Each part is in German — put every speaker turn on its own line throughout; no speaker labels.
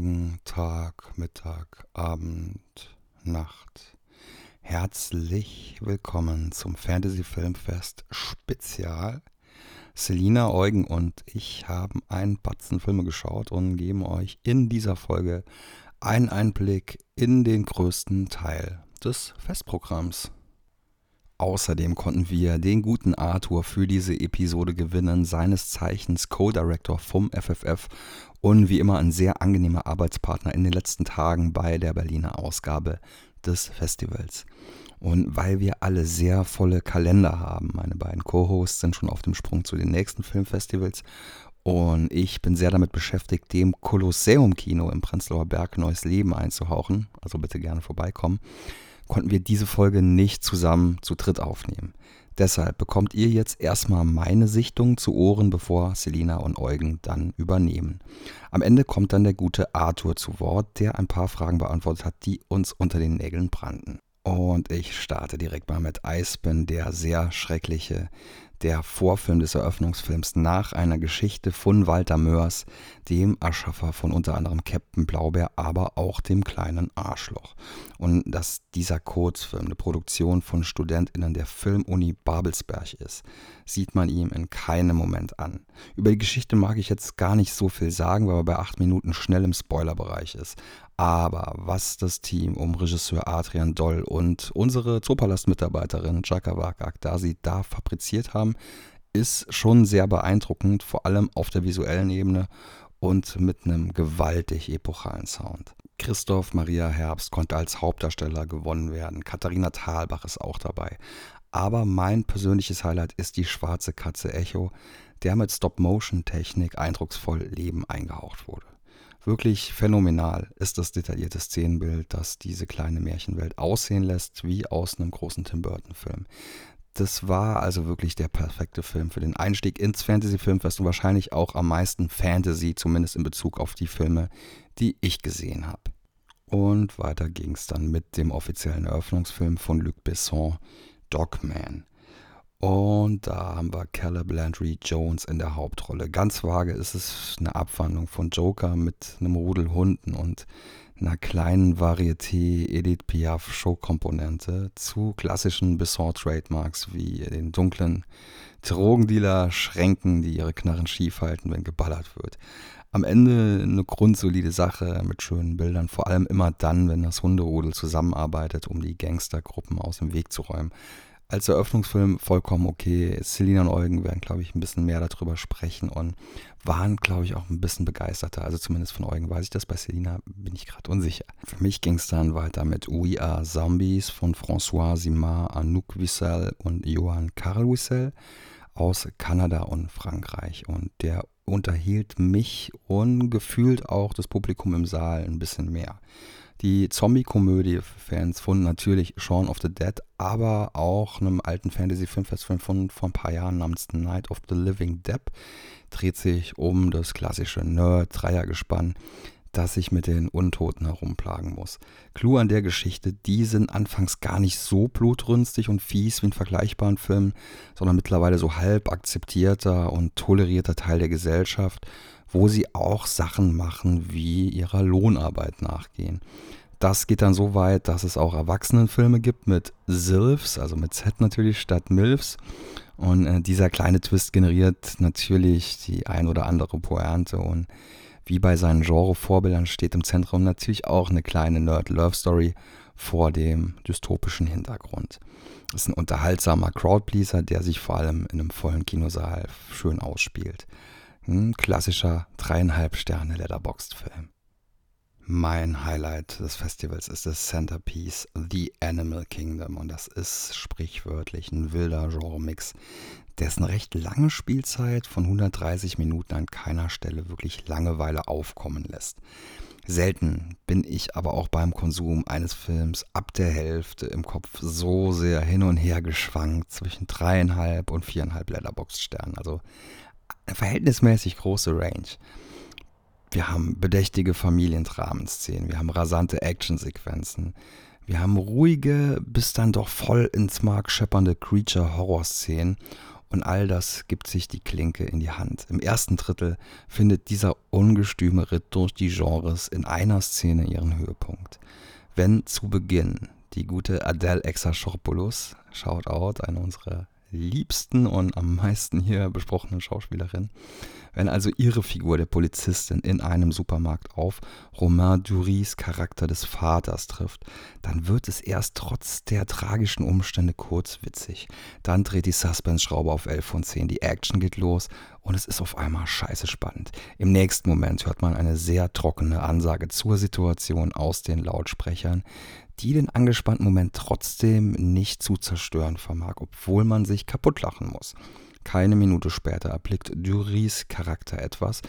Morgen, Tag, Mittag, Abend, Nacht. Herzlich willkommen zum Fantasy Filmfest Spezial. Selina, Eugen und ich haben einen Batzen Filme geschaut und geben euch in dieser Folge einen Einblick in den größten Teil des Festprogramms. Außerdem konnten wir den guten Arthur für diese Episode gewinnen, seines Zeichens Co-Director vom FFF und wie immer ein sehr angenehmer Arbeitspartner in den letzten Tagen bei der Berliner Ausgabe des Festivals. Und weil wir alle sehr volle Kalender haben, meine beiden Co-Hosts sind schon auf dem Sprung zu den nächsten Filmfestivals und ich bin sehr damit beschäftigt, dem Kolosseum-Kino im Prenzlauer Berg neues Leben einzuhauchen, also bitte gerne vorbeikommen, konnten wir diese Folge nicht zusammen zu dritt aufnehmen. Deshalb bekommt ihr jetzt erstmal meine Sichtung zu Ohren, bevor Selina und Eugen dann übernehmen. Am Ende kommt dann der gute Arthur zu Wort, der ein paar Fragen beantwortet hat, die uns unter den Nägeln brannten. Und ich starte direkt mal mit Eisben, der sehr schreckliche, der Vorfilm des Eröffnungsfilms nach einer Geschichte von Walter Mörs, dem Erschaffer von unter anderem Captain Blaubeer, aber auch dem kleinen Arschloch. Und dass dieser Kurzfilm eine Produktion von StudentInnen der Filmuni Babelsberg ist, sieht man ihm in keinem Moment an. Über die Geschichte mag ich jetzt gar nicht so viel sagen, weil er bei acht Minuten schnell im Spoilerbereich ist. Aber was das Team um Regisseur Adrian Doll und unsere Zoopalast-Mitarbeiterin Jakavak Akdasi da fabriziert haben, ist schon sehr beeindruckend, vor allem auf der visuellen Ebene und mit einem gewaltig epochalen Sound. Christoph Maria Herbst konnte als Hauptdarsteller gewonnen werden. Katharina Thalbach ist auch dabei. Aber mein persönliches Highlight ist die schwarze Katze Echo, der mit Stop-Motion-Technik eindrucksvoll Leben eingehaucht wurde. Wirklich phänomenal ist das detaillierte Szenenbild, das diese kleine Märchenwelt aussehen lässt wie aus einem großen Tim Burton-Film. Das war also wirklich der perfekte Film für den Einstieg ins Fantasy-Filmfest und wahrscheinlich auch am meisten Fantasy, zumindest in Bezug auf die Filme, die ich gesehen habe. Und weiter ging es dann mit dem offiziellen Eröffnungsfilm von Luc Besson, Dogman. Und da haben wir Caleb Landry Jones in der Hauptrolle. Ganz vage ist es eine Abwandlung von Joker mit einem Rudel Hunden und einer kleinen Varieté Edith Piaf Showkomponente zu klassischen Besson-Trademarks wie den dunklen Drogendealer-Schränken, die ihre Knarren schief halten, wenn geballert wird. Am Ende eine grundsolide Sache mit schönen Bildern, vor allem immer dann, wenn das Hunderudel zusammenarbeitet, um die Gangstergruppen aus dem Weg zu räumen als Eröffnungsfilm vollkommen okay. Selina und Eugen werden, glaube ich, ein bisschen mehr darüber sprechen und waren, glaube ich, auch ein bisschen begeisterter. Also zumindest von Eugen weiß ich das. Bei Selina bin ich gerade unsicher. Für mich ging es dann weiter mit We Are Zombies von François Simard, Anouk Wissel und Johann Karl Wissel aus Kanada und Frankreich. Und der unterhielt mich und gefühlt auch das Publikum im Saal ein bisschen mehr. Die Zombie-Komödie-Fans von natürlich Shaun of the Dead, aber auch einem alten Fantasy-Filmfestfilm von vor ein paar Jahren namens Night of the Living Depp dreht sich um das klassische Nerd-Dreiergespann, das sich mit den Untoten herumplagen muss. Clou an der Geschichte, die sind anfangs gar nicht so blutrünstig und fies wie in vergleichbaren Filmen, sondern mittlerweile so halb akzeptierter und tolerierter Teil der Gesellschaft wo sie auch Sachen machen wie ihrer Lohnarbeit nachgehen. Das geht dann so weit, dass es auch Erwachsenenfilme gibt mit Sylphs, also mit Z natürlich statt Milfs. Und äh, dieser kleine Twist generiert natürlich die ein oder andere Pointe. Und wie bei seinen Genre-Vorbildern steht im Zentrum natürlich auch eine kleine Nerd-Love-Story vor dem dystopischen Hintergrund. Ist ein unterhaltsamer Crowdpleaser, der sich vor allem in einem vollen Kinosaal schön ausspielt. Ein klassischer dreieinhalb Sterne Letterboxd-Film. Mein Highlight des Festivals ist das Centerpiece The Animal Kingdom und das ist sprichwörtlich ein wilder Genre-Mix, dessen recht lange Spielzeit von 130 Minuten an keiner Stelle wirklich Langeweile aufkommen lässt. Selten bin ich aber auch beim Konsum eines Films ab der Hälfte im Kopf so sehr hin und her geschwankt zwischen dreieinhalb und viereinhalb Letterboxd-Sternen. Also eine verhältnismäßig große Range. Wir haben bedächtige Familiendramenszenen, wir haben rasante Actionsequenzen, wir haben ruhige, bis dann doch voll ins Mark scheppernde Creature-Horror-Szenen Und all das gibt sich die Klinke in die Hand. Im ersten Drittel findet dieser ungestüme Ritt durch die Genres in einer Szene ihren Höhepunkt. Wenn zu Beginn die gute Adele Exarchopoulos, Shoutout, eine unserer liebsten und am meisten hier besprochenen Schauspielerin, wenn also ihre Figur der Polizistin in einem Supermarkt auf Romain Durys Charakter des Vaters trifft, dann wird es erst trotz der tragischen Umstände kurz witzig. Dann dreht die Suspense-Schraube auf 11 von 10, die Action geht los und es ist auf einmal scheiße spannend. Im nächsten Moment hört man eine sehr trockene Ansage zur Situation aus den Lautsprechern, die den angespannten Moment trotzdem nicht zu zerstören vermag, obwohl man sich kaputtlachen muss. Keine Minute später erblickt Durys Charakter etwas,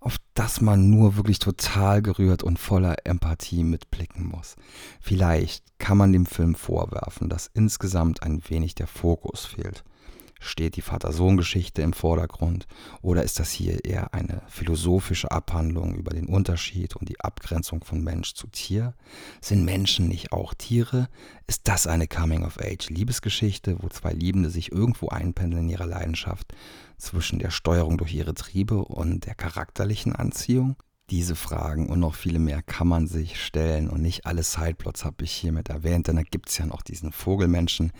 auf das man nur wirklich total gerührt und voller Empathie mitblicken muss. Vielleicht kann man dem Film vorwerfen, dass insgesamt ein wenig der Fokus fehlt. Steht die Vater-Sohn-Geschichte im Vordergrund oder ist das hier eher eine philosophische Abhandlung über den Unterschied und die Abgrenzung von Mensch zu Tier? Sind Menschen nicht auch Tiere? Ist das eine Coming-of-Age-Liebesgeschichte, wo zwei Liebende sich irgendwo einpendeln in ihrer Leidenschaft zwischen der Steuerung durch ihre Triebe und der charakterlichen Anziehung? Diese Fragen und noch viele mehr kann man sich stellen und nicht alle Sideplots habe ich hiermit erwähnt, denn da gibt es ja noch diesen Vogelmenschen,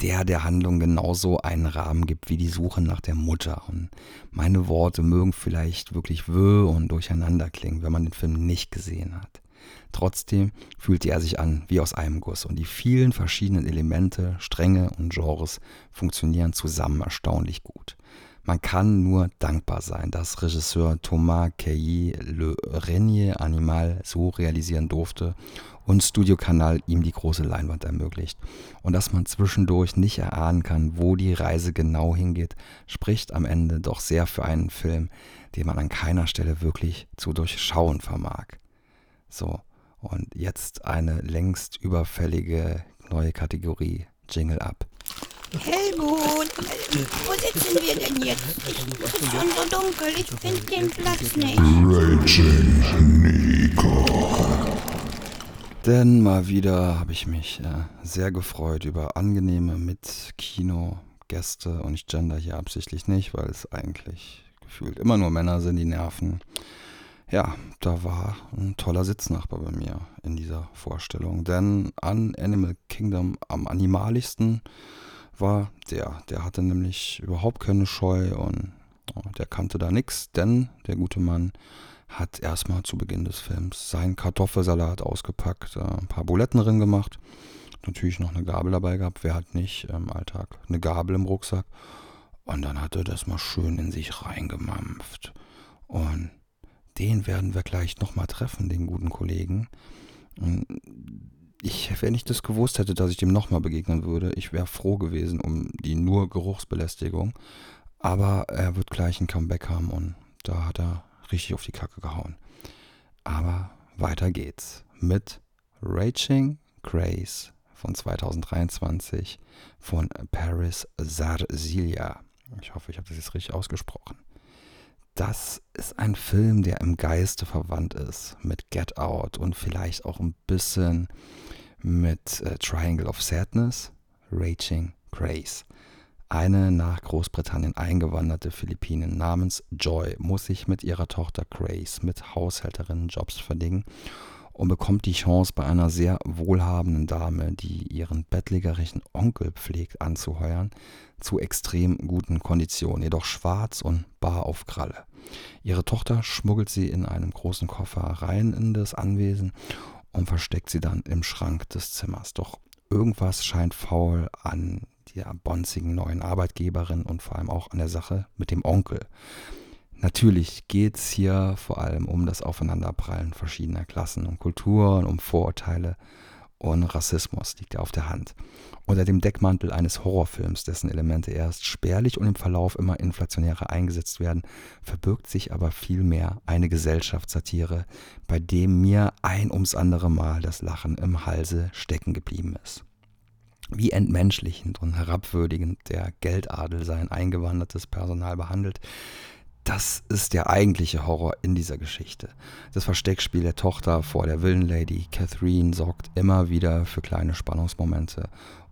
der der Handlung genauso einen Rahmen gibt wie die Suche nach der Mutter. Und meine Worte mögen vielleicht wirklich wöh und durcheinander klingen, wenn man den Film nicht gesehen hat. Trotzdem fühlte er sich an wie aus einem Guss und die vielen verschiedenen Elemente, Stränge und Genres funktionieren zusammen erstaunlich gut. Man kann nur dankbar sein, dass Regisseur Thomas Cailly Le Renier Animal so realisieren durfte und Studio Kanal ihm die große Leinwand ermöglicht. Und dass man zwischendurch nicht erahnen kann, wo die Reise genau hingeht, spricht am Ende doch sehr für einen Film, den man an keiner Stelle wirklich zu durchschauen vermag. So, und jetzt eine längst überfällige neue Kategorie Jingle Up.
Helmut, wo sitzen wir denn jetzt? Es ist schon so dunkel, ich finde den Platz nicht.
Raging Nico. Denn mal wieder habe ich mich äh, sehr gefreut über angenehme Mit-Kino-Gäste und ich gender hier absichtlich nicht, weil es eigentlich gefühlt immer nur Männer sind, die nerven. Ja, da war ein toller Sitznachbar bei mir in dieser Vorstellung. Denn an Animal Kingdom am animalischsten war der. Der hatte nämlich überhaupt keine Scheu und oh, der kannte da nichts, denn der gute Mann hat erstmal zu Beginn des Films seinen Kartoffelsalat ausgepackt, äh, ein paar Buletten drin gemacht, natürlich noch eine Gabel dabei gehabt. Wer hat nicht im Alltag eine Gabel im Rucksack? Und dann hat er das mal schön in sich reingemampft. Und den werden wir gleich nochmal treffen, den guten Kollegen. Und ich, wenn ich das gewusst hätte, dass ich dem nochmal begegnen würde, ich wäre froh gewesen um die nur Geruchsbelästigung. Aber er wird gleich ein Comeback haben und da hat er richtig auf die Kacke gehauen. Aber weiter geht's mit Raging Grace von 2023 von Paris Sarsilia. Ich hoffe, ich habe das jetzt richtig ausgesprochen. Das ist ein Film, der im Geiste verwandt ist mit Get Out und vielleicht auch ein bisschen mit äh, Triangle of Sadness, Raging Grace. Eine nach Großbritannien eingewanderte Philippinin namens Joy muss sich mit ihrer Tochter Grace mit Haushälterinnenjobs verdingen und bekommt die Chance, bei einer sehr wohlhabenden Dame, die ihren bettlägerischen Onkel pflegt, anzuheuern, zu extrem guten Konditionen, jedoch schwarz und bar auf Kralle. Ihre Tochter schmuggelt sie in einem großen Koffer rein in das Anwesen und versteckt sie dann im Schrank des Zimmers. Doch irgendwas scheint faul an der bonzigen neuen Arbeitgeberin und vor allem auch an der Sache mit dem Onkel. Natürlich geht es hier vor allem um das Aufeinanderprallen verschiedener Klassen und Kulturen, um Vorurteile und Rassismus, liegt ja auf der Hand. Unter dem Deckmantel eines Horrorfilms, dessen Elemente erst spärlich und im Verlauf immer inflationärer eingesetzt werden, verbirgt sich aber vielmehr eine Gesellschaftssatire, bei dem mir ein ums andere Mal das Lachen im Halse stecken geblieben ist. Wie entmenschlichend und herabwürdigend der Geldadel sein eingewandertes Personal behandelt, das ist der eigentliche Horror in dieser Geschichte. Das Versteckspiel der Tochter vor der Villenlady Catherine sorgt immer wieder für kleine Spannungsmomente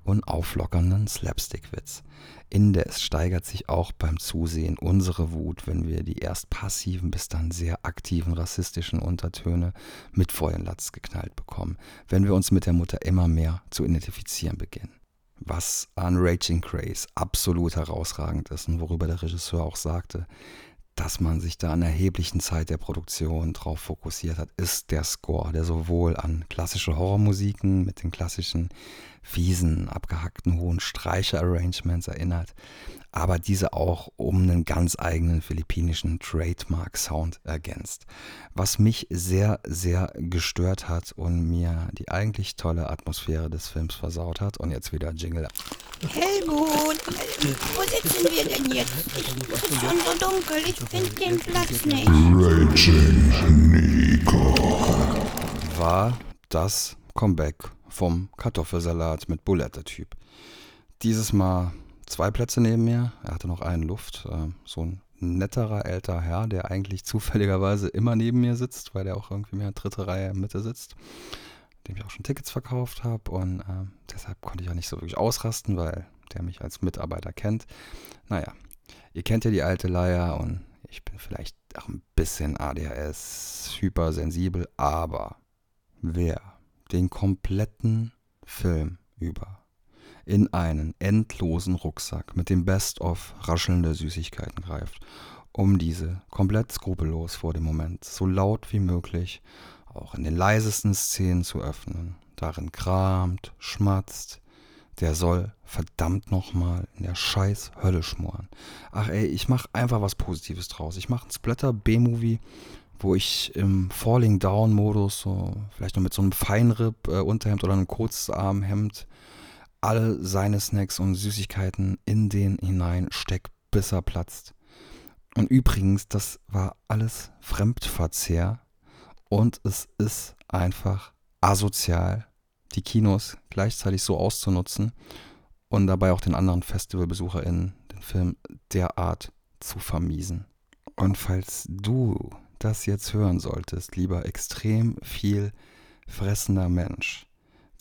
und auflockernden Slapstick-Witz. Indes steigert sich auch beim Zusehen unsere Wut, wenn wir die erst passiven bis dann sehr aktiven rassistischen Untertöne mit vor geknallt bekommen, wenn wir uns mit der Mutter immer mehr zu identifizieren beginnen. Was an Raging Craze absolut herausragend ist und worüber der Regisseur auch sagte, dass man sich da an erheblichen Zeit der Produktion drauf fokussiert hat, ist der Score, der sowohl an klassische Horrormusiken mit den klassischen fiesen, abgehackten hohen Streicher-Arrangements erinnert, aber diese auch um einen ganz eigenen philippinischen Trademark-Sound ergänzt. Was mich sehr, sehr gestört hat und mir die eigentlich tolle Atmosphäre des Films versaut hat. Und jetzt wieder Jingle.
Helmut, wo sitzen wir denn jetzt? Es ist schon so dunkel, ich finde den Platz nicht.
Raging Nico. War das Comeback vom Kartoffelsalat mit Bulette-Typ. Dieses Mal zwei Plätze neben mir. Er hatte noch einen Luft. Äh, so ein netterer älterer Herr, der eigentlich zufälligerweise immer neben mir sitzt, weil der auch irgendwie mehr dritte Reihe in Mitte sitzt, dem ich auch schon Tickets verkauft habe. Und äh, deshalb konnte ich auch nicht so wirklich ausrasten, weil der mich als Mitarbeiter kennt. Naja, ihr kennt ja die alte Leier und ich bin vielleicht auch ein bisschen ADHS, hypersensibel, aber wer den kompletten Film über in einen endlosen Rucksack mit dem Best-of raschelnder Süßigkeiten greift, um diese komplett skrupellos vor dem Moment so laut wie möglich auch in den leisesten Szenen zu öffnen, darin kramt, schmatzt, der soll verdammt nochmal in der scheiß Hölle schmoren. Ach ey, ich mach einfach was Positives draus. Ich mach ein Splatter-B-Movie, wo ich im Falling Down Modus so vielleicht noch mit so einem Feinripp äh, oder einem Kurzarmhemd alle seine Snacks und Süßigkeiten in den hinein steckt, bis er platzt. Und übrigens, das war alles Fremdverzehr und es ist einfach asozial, die Kinos gleichzeitig so auszunutzen und dabei auch den anderen FestivalbesucherInnen den Film derart zu vermiesen. Und falls du das jetzt hören solltest, lieber extrem viel fressender Mensch,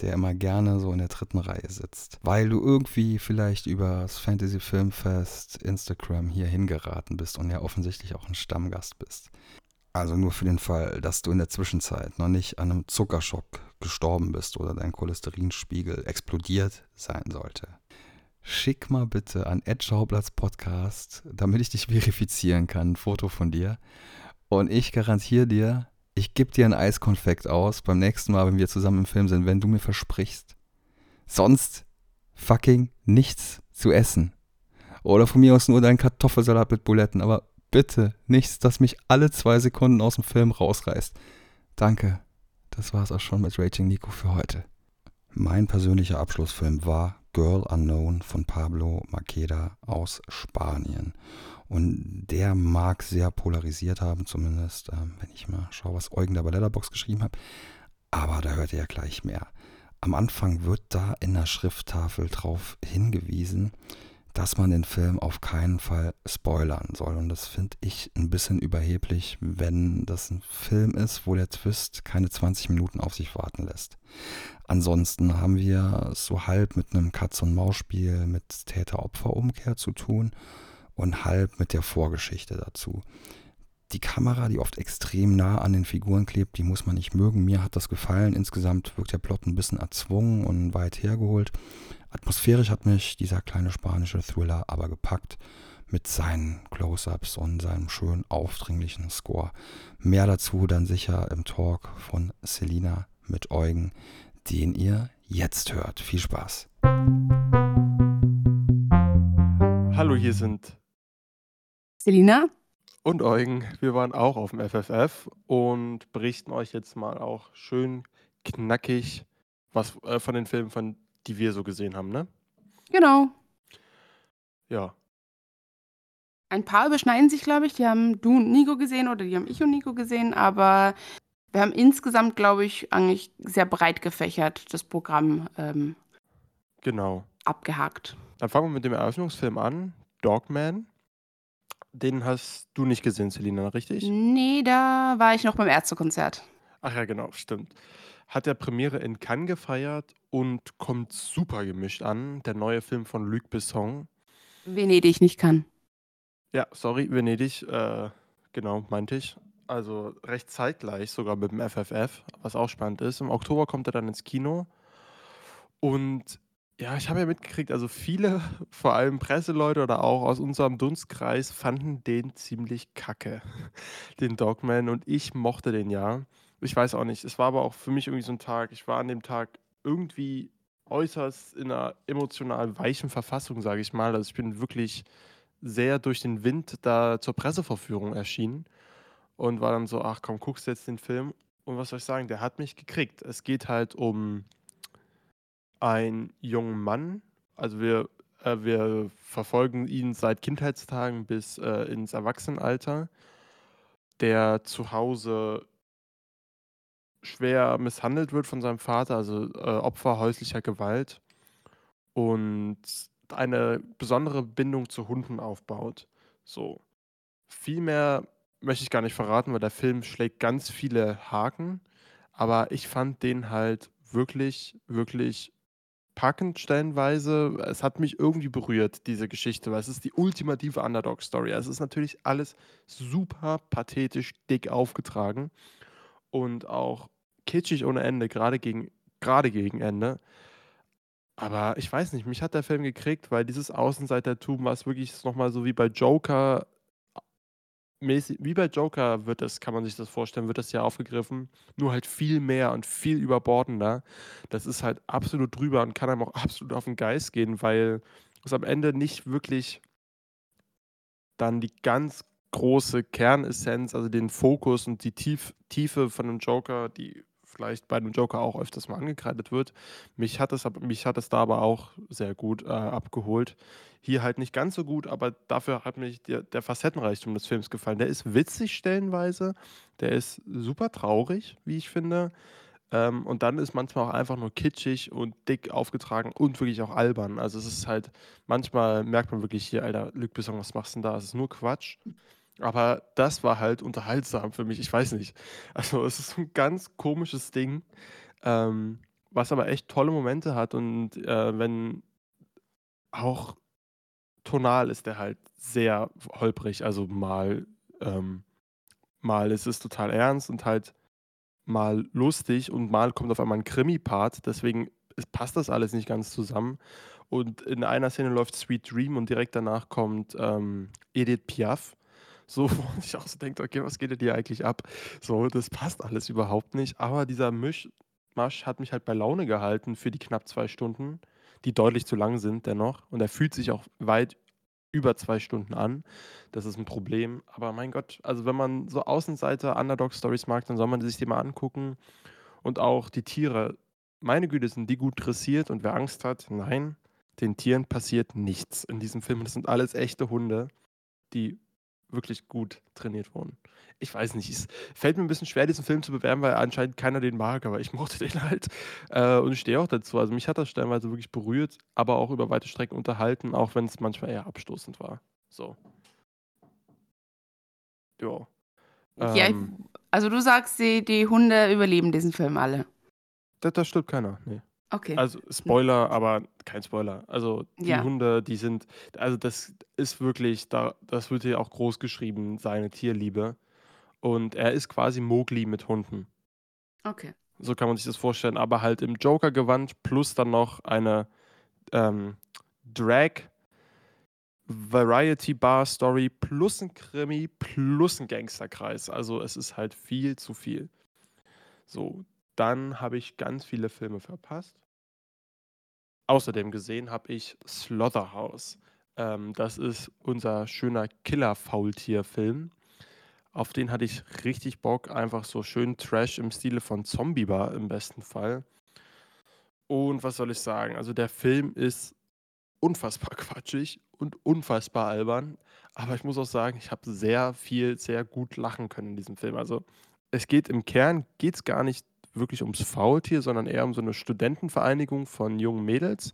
der immer gerne so in der dritten Reihe sitzt, weil du irgendwie vielleicht über das Fantasy Filmfest Instagram hier hingeraten bist und ja offensichtlich auch ein Stammgast bist. Also nur für den Fall, dass du in der Zwischenzeit noch nicht an einem Zuckerschock gestorben bist oder dein Cholesterinspiegel explodiert sein sollte. Schick mal bitte an Podcast, damit ich dich verifizieren kann, ein Foto von dir und ich garantiere dir, ich gebe dir ein Eiskonfekt aus beim nächsten Mal, wenn wir zusammen im Film sind, wenn du mir versprichst, sonst fucking nichts zu essen. Oder von mir aus nur deinen Kartoffelsalat mit Buletten, aber bitte nichts, das mich alle zwei Sekunden aus dem Film rausreißt. Danke. Das war's auch schon mit Raging Nico für heute. Mein persönlicher Abschlussfilm war Girl Unknown von Pablo Maqueda aus Spanien. Und der mag sehr polarisiert haben, zumindest, äh, wenn ich mal schaue, was Eugen da bei Letterbox geschrieben hat. Aber da hört ihr ja gleich mehr. Am Anfang wird da in der Schrifttafel drauf hingewiesen, dass man den Film auf keinen Fall spoilern soll. Und das finde ich ein bisschen überheblich, wenn das ein Film ist, wo der Twist keine 20 Minuten auf sich warten lässt. Ansonsten haben wir so halb mit einem Katz-und-Maus-Spiel mit Täter-Opfer-Umkehr zu tun und halb mit der Vorgeschichte dazu. Die Kamera, die oft extrem nah an den Figuren klebt, die muss man nicht mögen. Mir hat das gefallen. Insgesamt wirkt der Plot ein bisschen erzwungen und weit hergeholt. Atmosphärisch hat mich dieser kleine spanische Thriller aber gepackt mit seinen Close-ups und seinem schön aufdringlichen Score. Mehr dazu dann sicher im Talk von Selina mit Eugen, den ihr jetzt hört. Viel Spaß.
Hallo, hier sind
Selina?
Und Eugen, wir waren auch auf dem FFF und berichten euch jetzt mal auch schön knackig was äh, von den Filmen, von die wir so gesehen haben, ne?
Genau.
Ja.
Ein paar überschneiden sich, glaube ich. Die haben du und Nico gesehen oder die haben ich und Nico gesehen, aber wir haben insgesamt, glaube ich, eigentlich sehr breit gefächert das Programm ähm,
genau.
abgehakt.
Dann fangen wir mit dem Eröffnungsfilm an, Dogman. Den hast du nicht gesehen, Selina, richtig?
Nee, da war ich noch beim Ärztekonzert.
Ach ja, genau, stimmt. hat der Premiere in Cannes gefeiert und kommt super gemischt an. Der neue Film von Luc Besson.
Venedig nicht kann.
Ja, sorry, Venedig, äh, genau, meinte ich. Also recht zeitgleich, sogar mit dem FFF, was auch spannend ist. Im Oktober kommt er dann ins Kino. Und ja, ich habe ja mitgekriegt, also viele, vor allem Presseleute oder auch aus unserem Dunstkreis, fanden den ziemlich kacke, den Dogman. Und ich mochte den ja. Ich weiß auch nicht. Es war aber auch für mich irgendwie so ein Tag. Ich war an dem Tag irgendwie äußerst in einer emotional weichen Verfassung, sage ich mal. Also ich bin wirklich sehr durch den Wind da zur Presseverführung erschienen und war dann so, ach komm, guckst jetzt den Film? Und was soll ich sagen, der hat mich gekriegt. Es geht halt um einen jungen Mann, also wir, äh, wir verfolgen ihn seit Kindheitstagen bis äh, ins Erwachsenenalter, der zu Hause schwer misshandelt wird von seinem Vater, also äh, Opfer häuslicher Gewalt und eine besondere Bindung zu Hunden aufbaut. So. Viel mehr möchte ich gar nicht verraten, weil der Film schlägt ganz viele Haken, aber ich fand den halt wirklich, wirklich packend stellenweise. Es hat mich irgendwie berührt, diese Geschichte, weil es ist die ultimative Underdog-Story. Es ist natürlich alles super pathetisch dick aufgetragen und auch kitschig ohne Ende, gerade gegen, gerade gegen Ende. Aber ich weiß nicht, mich hat der Film gekriegt, weil dieses Außenseitertum, was wirklich nochmal so wie bei Joker mäßig, wie bei Joker wird das, kann man sich das vorstellen, wird das ja aufgegriffen, nur halt viel mehr und viel überbordender. Das ist halt absolut drüber und kann einem auch absolut auf den Geist gehen, weil es am Ende nicht wirklich dann die ganz große Kernessenz, also den Fokus und die Tief Tiefe von einem Joker, die vielleicht bei einem Joker auch öfters mal angekreidet wird. Mich hat es, mich hat es da aber auch sehr gut äh, abgeholt. Hier halt nicht ganz so gut, aber dafür hat mich der, der Facettenreichtum des Films gefallen. Der ist witzig stellenweise, der ist super traurig, wie ich finde. Ähm, und dann ist manchmal auch einfach nur kitschig und dick aufgetragen und wirklich auch albern. Also es ist halt, manchmal merkt man wirklich hier, Alter, Luc was machst du denn da? Es ist nur Quatsch. Aber das war halt unterhaltsam für mich. Ich weiß nicht. Also es ist ein ganz komisches Ding, ähm, was aber echt tolle Momente hat. Und äh, wenn auch tonal ist der halt sehr holprig. Also mal, ähm, mal ist es total ernst und halt mal lustig und mal kommt auf einmal ein Krimi-Part. Deswegen passt das alles nicht ganz zusammen. Und in einer Szene läuft Sweet Dream und direkt danach kommt ähm, Edith Piaf. So, wo man sich auch so denkt, okay, was geht denn hier eigentlich ab? So, das passt alles überhaupt nicht. Aber dieser Mischmasch hat mich halt bei Laune gehalten für die knapp zwei Stunden, die deutlich zu lang sind dennoch. Und er fühlt sich auch weit über zwei Stunden an. Das ist ein Problem. Aber mein Gott, also wenn man so Außenseiter Underdog-Stories mag, dann soll man sich die mal angucken. Und auch die Tiere, meine Güte, sind die gut dressiert und wer Angst hat, nein, den Tieren passiert nichts in diesem Film. Das sind alles echte Hunde, die wirklich gut trainiert wurden. Ich weiß nicht, es fällt mir ein bisschen schwer, diesen Film zu bewerben, weil anscheinend keiner den mag, aber ich mochte den halt äh, und ich stehe auch dazu. Also mich hat das stellenweise wirklich berührt, aber auch über weite Strecken unterhalten, auch wenn es manchmal eher abstoßend war. So.
Jo. Ja. Ähm, also du sagst, die, die Hunde überleben diesen Film alle.
Das, das stimmt keiner, nee.
Okay.
Also Spoiler, aber kein Spoiler. Also die Ja. Hunde, die sind, also das ist wirklich, da, das wird hier auch groß geschrieben, seine Tierliebe. Und er ist quasi Mowgli mit Hunden.
Okay.
So kann man sich das vorstellen, aber halt im Joker-Gewand plus dann noch eine ähm, Drag Variety Bar Story plus ein Krimi plus ein Gangsterkreis. Also es ist halt viel zu viel. So, dann habe ich ganz viele Filme verpasst. Außerdem gesehen habe ich Slaughterhouse. Ähm, das ist unser schöner Killer-Faultier-Film. Auf den hatte ich richtig Bock. Einfach so schön Trash im Stile von Zombie Bar im besten Fall. Und was soll ich sagen? Also der Film ist unfassbar quatschig und unfassbar albern. Aber ich muss auch sagen, ich habe sehr viel, sehr gut lachen können in diesem Film. Also es geht im Kern, geht gar nicht wirklich ums Faultier, sondern eher um so eine Studentenvereinigung von jungen Mädels,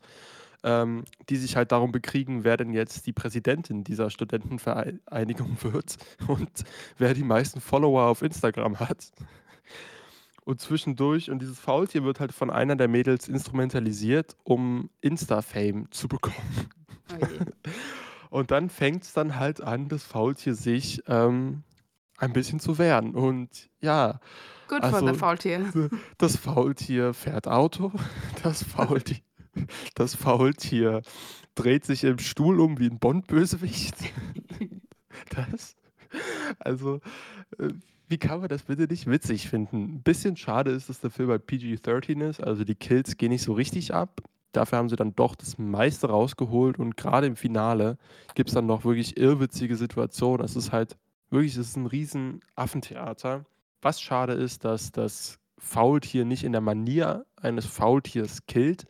ähm, die sich halt darum bekriegen, wer denn jetzt die Präsidentin dieser Studentenvereinigung wird und wer die meisten Follower auf Instagram hat. Und zwischendurch, und dieses Faultier wird halt von einer der Mädels instrumentalisiert, um Insta-Fame zu bekommen.
Oh je.
Und dann fängt es dann halt an, das Faultier sich ähm, ein bisschen zu wehren. Und ja,
For
Also-
the Faultier.
das Faultier fährt Auto, das Faultier, das Faultier dreht sich im Stuhl um wie ein Bond-Bösewicht. Das, also, äh, wie kann man das bitte nicht witzig finden? Ein bisschen schade ist, dass der Film bei PG-13 ist, also die Kills gehen nicht so richtig ab. Dafür haben sie dann doch das meiste rausgeholt und gerade im Finale gibt es dann noch wirklich irrwitzige Situationen. Es ist halt wirklich, es ist ein riesen Affentheater. Was schade ist, dass das Faultier nicht in der Manier eines Faultiers killt.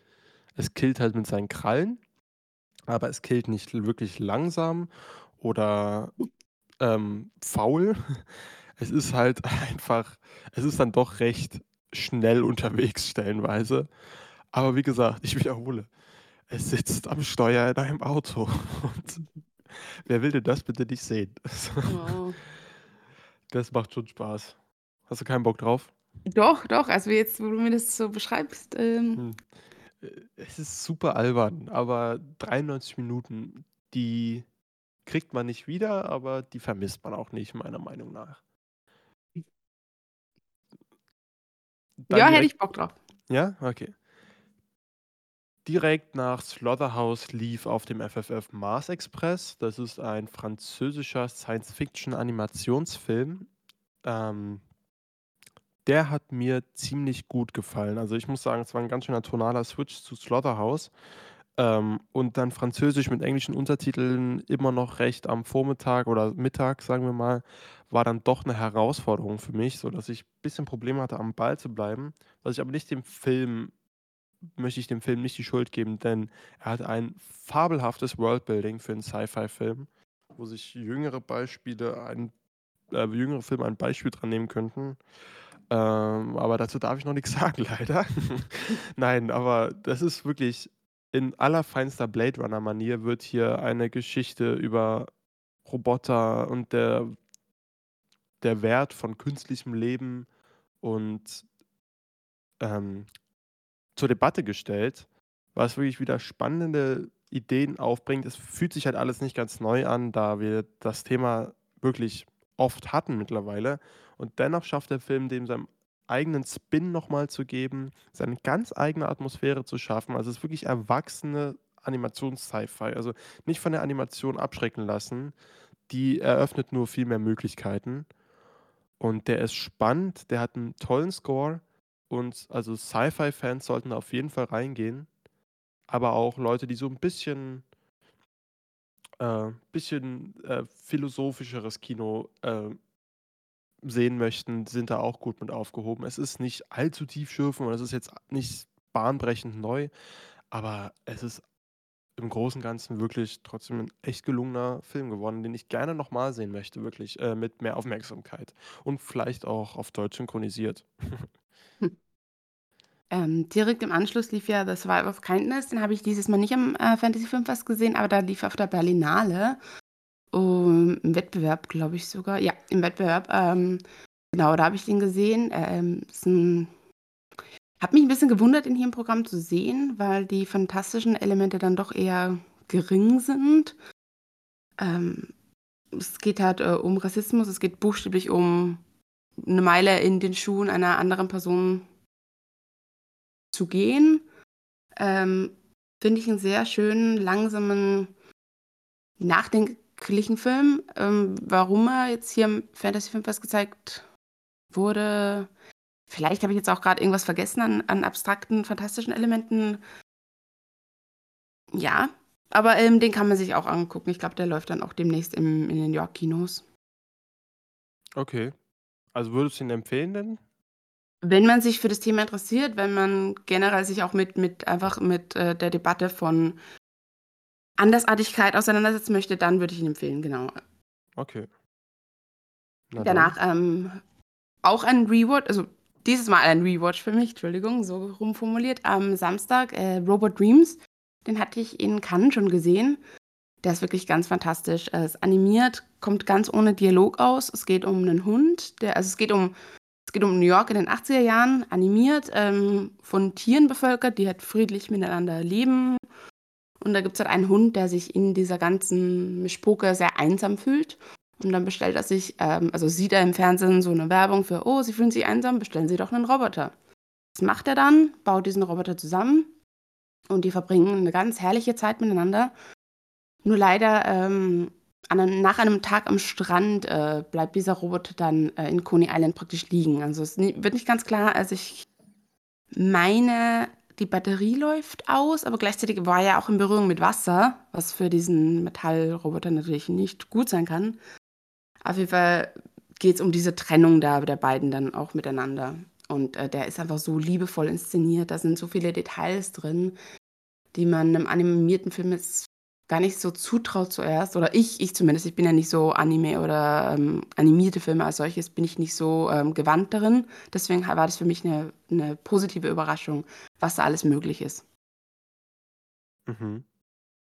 Es killt halt mit seinen Krallen, aber es killt nicht wirklich langsam oder ähm, faul. Es ist halt einfach, es ist dann doch recht schnell unterwegs stellenweise. Aber wie gesagt, ich wiederhole, es sitzt am Steuer in einem Auto. Und wer will denn das bitte nicht sehen?
Oh.
Das macht schon Spaß. Hast du keinen Bock drauf?
Doch, doch. Also jetzt, wo du mir das so beschreibst, ähm,
Äh, Es ist super albern, aber 93 Minuten, die kriegt man nicht wieder, aber die vermisst man auch nicht, meiner Meinung nach. Dann
ja, hätte ich Bock drauf.
Ja, okay. Direkt nach Slaughterhouse lief auf dem FFF Mars Express. Das ist ein französischer Science-Fiction-Animationsfilm. Ähm, der hat mir ziemlich gut gefallen. Also ich muss sagen, es war ein ganz schöner tonaler Switch zu Slaughterhouse. Ähm, und dann Französisch mit englischen Untertiteln immer noch recht am Vormittag oder Mittag, sagen wir mal, war dann doch eine Herausforderung für mich, sodass ich ein bisschen Probleme hatte, am Ball zu bleiben. Was ich aber nicht dem Film, möchte ich dem Film nicht die Schuld geben, denn er hat ein fabelhaftes Worldbuilding für einen Sci-Fi-Film, wo sich jüngere Beispiele, ein, äh, jüngere Filme ein Beispiel dran nehmen könnten. Ähm, aber dazu darf ich noch nichts sagen, leider. Nein, aber das ist wirklich in allerfeinster Blade Runner-Manier wird hier eine Geschichte über Roboter und der, der Wert von künstlichem Leben und ähm, zur Debatte gestellt, was wirklich wieder spannende Ideen aufbringt. Es fühlt sich halt alles nicht ganz neu an, da wir das Thema wirklich oft hatten mittlerweile. Und dennoch schafft der Film dem seinem eigenen Spin nochmal zu geben, seine ganz eigene Atmosphäre zu schaffen. Also es ist wirklich erwachsene Animations-Sci-Fi. Also nicht von der Animation abschrecken lassen. Die eröffnet nur viel mehr Möglichkeiten. Und der ist spannend, der hat einen tollen Score. Und also Sci-Fi-Fans sollten da auf jeden Fall reingehen. Aber auch Leute, die so ein bisschen, äh, bisschen äh, philosophischeres Kino äh, sehen möchten, sind da auch gut mit aufgehoben. Es ist nicht allzu tiefschürfend und es ist jetzt nicht bahnbrechend neu, aber es ist im Großen und Ganzen wirklich trotzdem ein echt gelungener Film geworden, den ich gerne nochmal sehen möchte, wirklich äh, mit mehr Aufmerksamkeit und vielleicht auch auf Deutsch synchronisiert.
Ähm, direkt im Anschluss lief ja The Survival of Kindness. Den habe ich dieses Mal nicht am äh, Fantasy Filmfest gesehen, aber da lief auf der Berlinale. Um, Im Wettbewerb, glaube ich sogar. Ja, im Wettbewerb. Ähm, genau, da habe ich den gesehen. Ähm, ist ein, habe mich ein bisschen gewundert, ihn hier im Programm zu sehen, weil die fantastischen Elemente dann doch eher gering sind. Ähm, es geht halt äh, um Rassismus, es geht buchstäblich um eine Meile in den Schuhen einer anderen Person zu gehen. Ähm, Finde ich einen sehr schönen, langsamen, nachdenklichen Film. Ähm, warum er jetzt hier im Fantasy Filmfest gezeigt wurde, vielleicht habe ich jetzt auch gerade irgendwas vergessen an, an abstrakten, fantastischen Elementen. Ja, aber ähm, den kann man sich auch angucken. Ich glaube, der läuft dann auch demnächst im, in den New York Kinos.
Okay. Also würdest du ihn empfehlen denn?
Wenn man sich für das Thema interessiert, wenn man generell sich auch mit, mit einfach mit äh, der Debatte von Andersartigkeit auseinandersetzen möchte, dann würde ich ihn empfehlen, genau.
Okay. Na
Danach ähm, auch ein Rewatch, also dieses Mal ein Rewatch für mich, Entschuldigung, so rumformuliert. Am Samstag äh, Robot Dreams, den hatte ich in Cannes schon gesehen. Der ist wirklich ganz fantastisch. Er ist animiert, kommt ganz ohne Dialog aus. Es geht um einen Hund, der, also es geht um, geht um New York in den 80er Jahren, animiert, ähm, von Tieren bevölkert, die halt friedlich miteinander leben. Und da gibt es halt einen Hund, der sich in dieser ganzen Mischpoke sehr einsam fühlt. Und dann bestellt er sich, ähm, also sieht er im Fernsehen so eine Werbung für, oh, Sie fühlen sich einsam, bestellen Sie doch einen Roboter. Das macht er dann, baut diesen Roboter zusammen und die verbringen eine ganz herrliche Zeit miteinander. Nur leider ähm, einem, nach einem Tag am Strand äh, bleibt dieser Roboter dann äh, in Coney Island praktisch liegen. Also es wird nicht ganz klar. Also ich meine, die Batterie läuft aus, aber gleichzeitig war er auch in Berührung mit Wasser, was für diesen Metallroboter natürlich nicht gut sein kann. Auf jeden Fall geht es um diese Trennung da der beiden dann auch miteinander. Und äh, der ist einfach so liebevoll inszeniert. Da sind so viele Details drin, die man einem animierten Film jetzt gar nicht so zutraut zuerst. Oder ich, ich zumindest, ich bin ja nicht so Anime oder ähm, animierte Filme als solches, bin ich nicht so ähm, gewandt darin. Deswegen war das für mich eine, eine positive Überraschung, was da alles möglich ist.
Mhm.